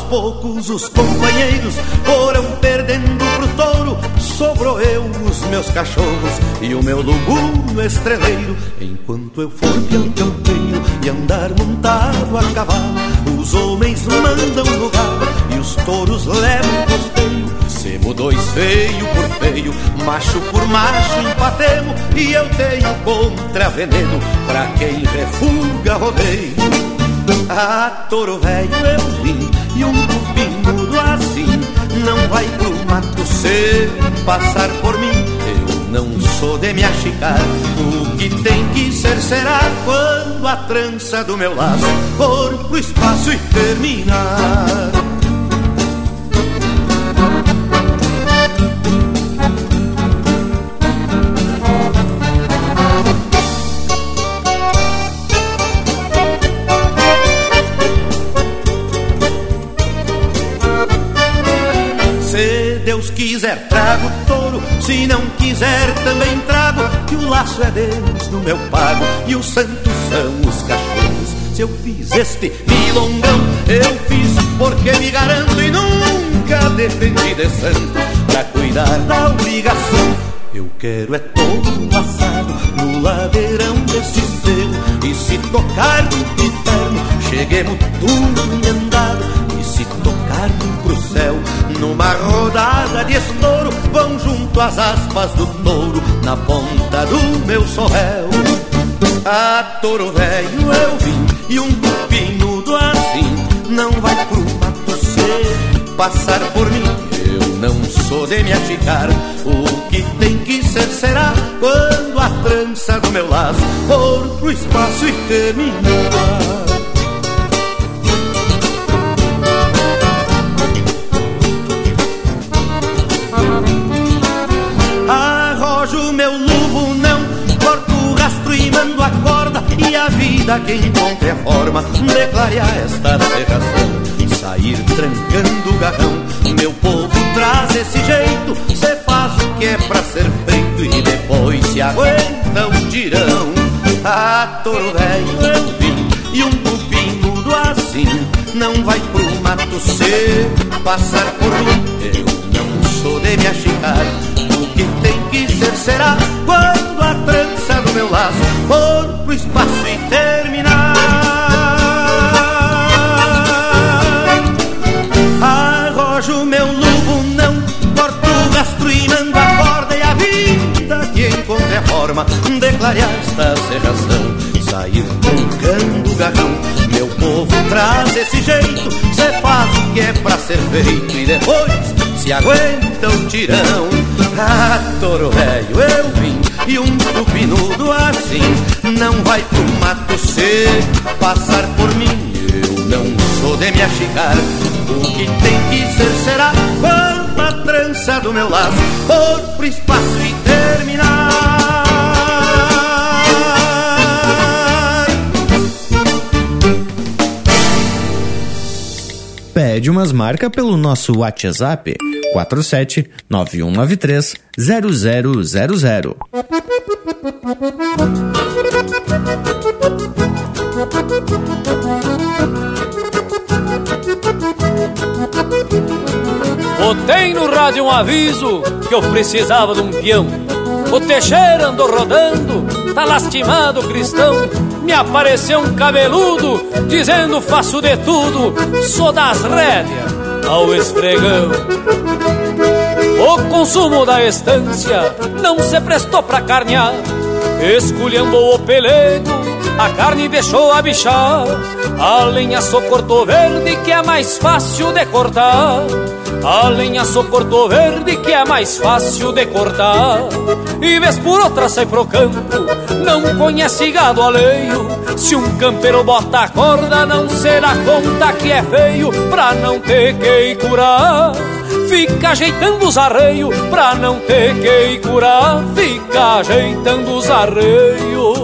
Aos poucos os companheiros foram perdendo pro touro. Sobrou eu, os meus cachorros e o meu lubuno estreleiro. Enquanto eu for peão campeiro e andar montado a cavalo, os homens mandam no e os touros levam costeio. Semo dois feio por feio, macho por macho empatemo E eu tenho contra veneno pra quem refuga rodeio Ah, touro velho eu vi e um cupim mudo assim Não vai pro mato se passar por mim. Eu não sou de me achicar. O que tem que ser será quando a trança do meu laço For pro espaço e terminar quiser, trago touro. Se não quiser, também trago. Que o laço é Deus no meu pago. E os santos são os cachorros. Se eu fiz este milongão, eu fiz porque me garanto e nunca dependi de santo pra cuidar da obrigação. Eu quero é todo assado no ladeirão desse seu. E se tocar no inferno, cheguemos tudo emendado. E se tocar pro céu, Numa rodada de estouro Vão junto às aspas do touro Na ponta do meu sorréu A touro velho eu vim E um pinudo assim Não vai pro mato ser Passar por mim. Eu não sou de me achicar O que tem que ser será Quando a trança do meu laço For pro espaço e terminar vida que encontre a forma de clarear esta serração sair trancando o garrão. Meu povo traz esse jeito, cê faz o que é pra ser feito e depois se aguenta o tirão. A touro velho eu vim e um mudo assim não vai pro mato ser passar por mim. Eu não sou de me achicar, ser será quando a trança do meu laço for pro espaço e terminar. Arrojo meu lubo, não corto o rastro e mando a corda e a vida que encontre a forma de clarear esta serração. Sair tocando o garrão, meu povo traz esse jeito, cê faz o que é pra ser feito e depois aguenta o tirão. Ah, touro velho, eu vim e um tupinudo assim não vai pro mato ser passar por mim. Eu não sou de me achicar, o que tem que ser será quando a trança do meu laço for pro espaço e terminar. Pede umas marcas pelo nosso WhatsApp 47 9193 0000. Botei no rádio um aviso que eu precisava de um peão. O Teixeira andou rodando, tá lastimado cristão. Me apareceu um cabeludo dizendo faço de tudo, sou das rédeas ao esfregão. O consumo da estância não se prestou pra carnear, esculhambou o pelego, a carne deixou a bichar. A lenha só cortou verde que é mais fácil de cortar. A lenha só cortou verde que é mais fácil de cortar. E vez por outra sai pro campo, não conhece gado alheio. Se um campeiro bota a corda, não será conta que é feio pra não ter que curar. Fica ajeitando os arreios pra não ter que curar. Fica ajeitando os arreios.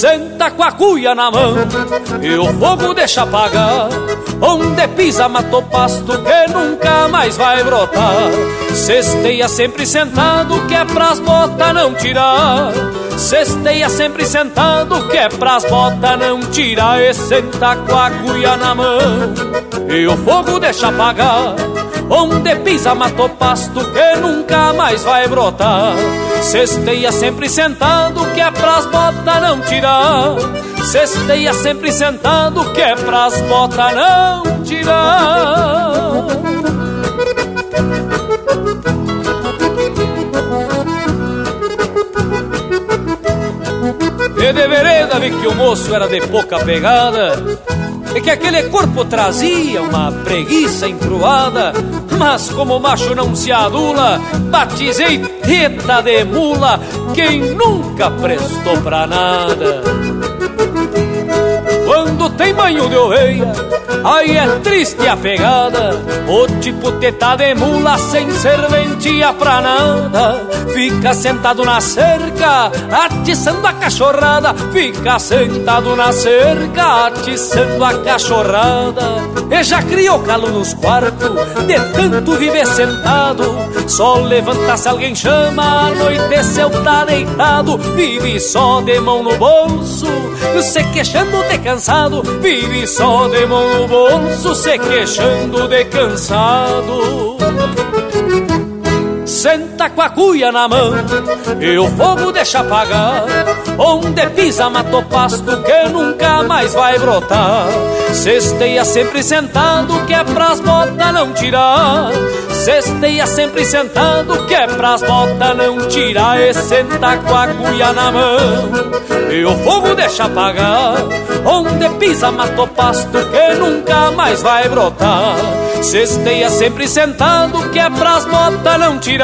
Senta com a cuia na mão e o fogo deixa apagar. Onde pisa matou pasto que nunca mais vai brotar. Cesteia sempre sentado que é pras botas não tirar. Cesteia sempre sentado que é pras botas não tirar. E senta com a cuia na mão e o fogo deixa apagar. Onde pisa matou pasto que nunca mais vai brotar. Cesteia sempre sentado que é pras botas não tirar. Cesteia sempre sentado que é pras botas não tirar. E de vereda vi que o moço era de pouca pegada E que aquele corpo trazia uma preguiça encruada Mas como macho não se adula Batizei teta de mula Quem nunca prestou pra nada. Quando tem banho de oveia Aí é triste a pegada. O tipo teta de mula sem serventia pra nada. Fica sentado na cerca Atiçando a cachorrada. Fica sentado na cerca Atiçando a cachorrada. E já criou calo nos quartos De tanto viver sentado. Só levanta se alguém chama Anoiteceu tá deitado. Vive só de mão no bolso Se queixando de cansado. Vive só de mão no bolso se queixando de cansado. Senta com a cuia na mão e o fogo deixa apagar. Onde pisa mato pasto que nunca mais vai brotar. Cesteia sempre sentado que é pras botas não tirar. Cesteia sempre sentado que é pras botas não tirar. E senta com a cuia na mão e o fogo deixa apagar. Onde pisa mato pasto que nunca mais vai brotar. Cesteia sempre sentado que é pras botas não tirar.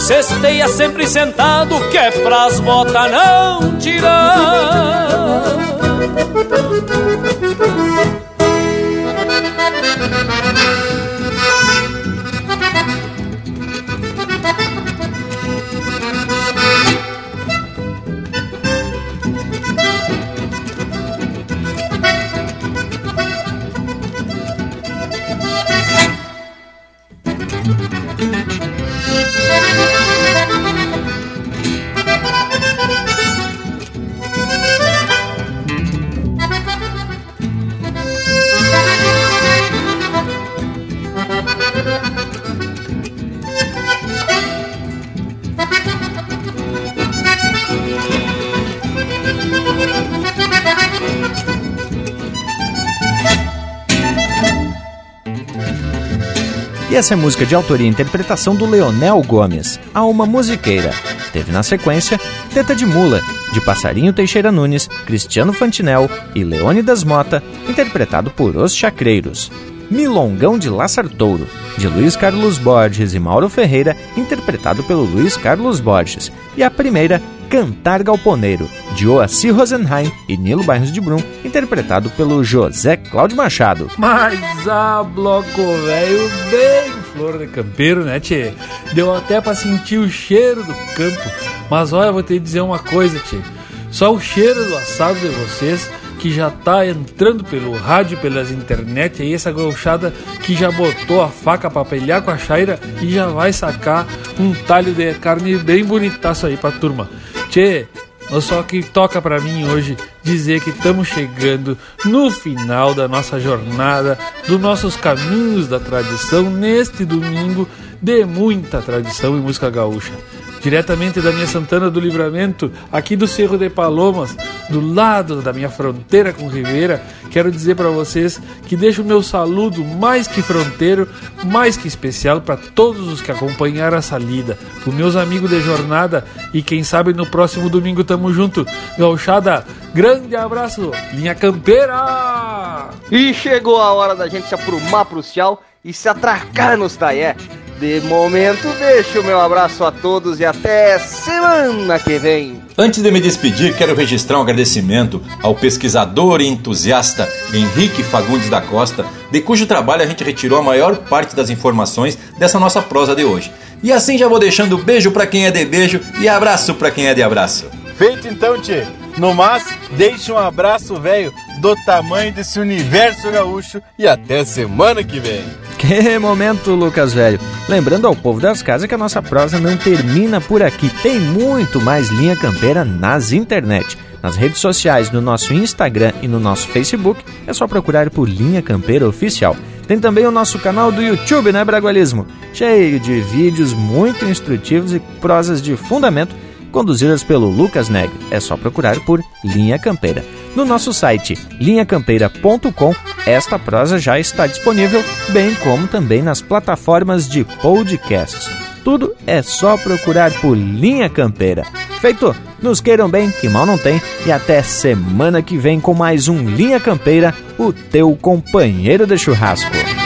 Cesteia sempre sentado que é pras botas não tirar. Essa é música de autoria e interpretação do Leonel Gomes, a uma musiqueira. Teve na sequência Teta de Mula, de Passarinho Teixeira Nunes, Cristiano Fantinel e Leônidas Mota, interpretado por Os Chacreiros. Milongão de Laçartouro, de Luiz Carlos Borges e Mauro Ferreira, interpretado pelo Luiz Carlos Borges. E a primeira, Cantar Galponeiro, de Oaci Rosenheim e Nilo Bairros de Brum, interpretado pelo José Cláudio Machado. Mas a bloco velho bem flor de campeiro, né, tchê? Deu até pra sentir o cheiro do campo. Mas olha, vou te dizer uma coisa, tchê. Só o cheiro do assado de vocês que já tá entrando pelo rádio, pelas internet, aí essa gauchada que já botou a faca pra pelhar com a chaira e já vai sacar um talho de carne bem bonitaço aí pra turma. Tchê, só que toca para mim hoje dizer que estamos chegando no final da nossa jornada, dos nossos caminhos da tradição, neste domingo de muita tradição e música gaúcha diretamente da minha Santana do Livramento, aqui do Cerro de Palomas, do lado da minha fronteira com Ribeira, quero dizer para vocês que deixo o meu saludo mais que fronteiro, mais que especial para todos os que acompanharam essa lida, para meus amigos de jornada e quem sabe no próximo domingo tamo junto. Gauchada, grande abraço, linha campeira! E chegou a hora da gente se aprumar pro céu e se atracar nos taié. De momento, deixo o meu abraço a todos e até semana que vem. Antes de me despedir, quero registrar um agradecimento ao pesquisador e entusiasta Henrique Fagundes da Costa, de cujo trabalho a gente retirou a maior parte das informações dessa nossa prosa de hoje. E assim já vou deixando beijo para quem é de beijo e abraço para quem é de abraço. Feito então, Tchê. No mais, deixe um abraço, velho, do tamanho desse universo gaúcho e até semana que vem. Que momento, Lucas Velho. Lembrando ao povo das casas que a nossa prosa não termina por aqui. Tem muito mais linha campeira nas internet. Nas redes sociais, no nosso Instagram e no nosso Facebook, é só procurar por Linha Campeira Oficial. Tem também o nosso canal do YouTube, né, Bragualismo? Cheio de vídeos muito instrutivos e prosas de fundamento conduzidas pelo Lucas Neg. É só procurar por Linha Campeira. No nosso site linhacampeira.com, esta prosa já está disponível, bem como também nas plataformas de podcasts. Tudo é só procurar por Linha Campeira. Feito! Nos queiram bem, que mal não tem, e até semana que vem com mais um Linha Campeira, o teu companheiro de churrasco.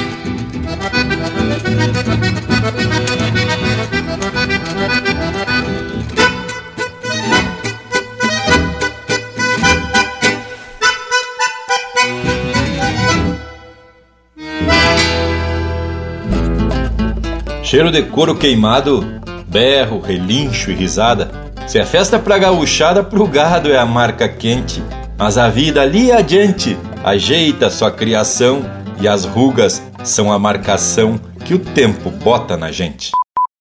Cheiro de couro queimado, berro, relincho e risada. Se é festa pra gauchada, pro gado é a marca quente. Mas a vida ali adiante ajeita sua criação e as rugas são a marcação que o tempo bota na gente.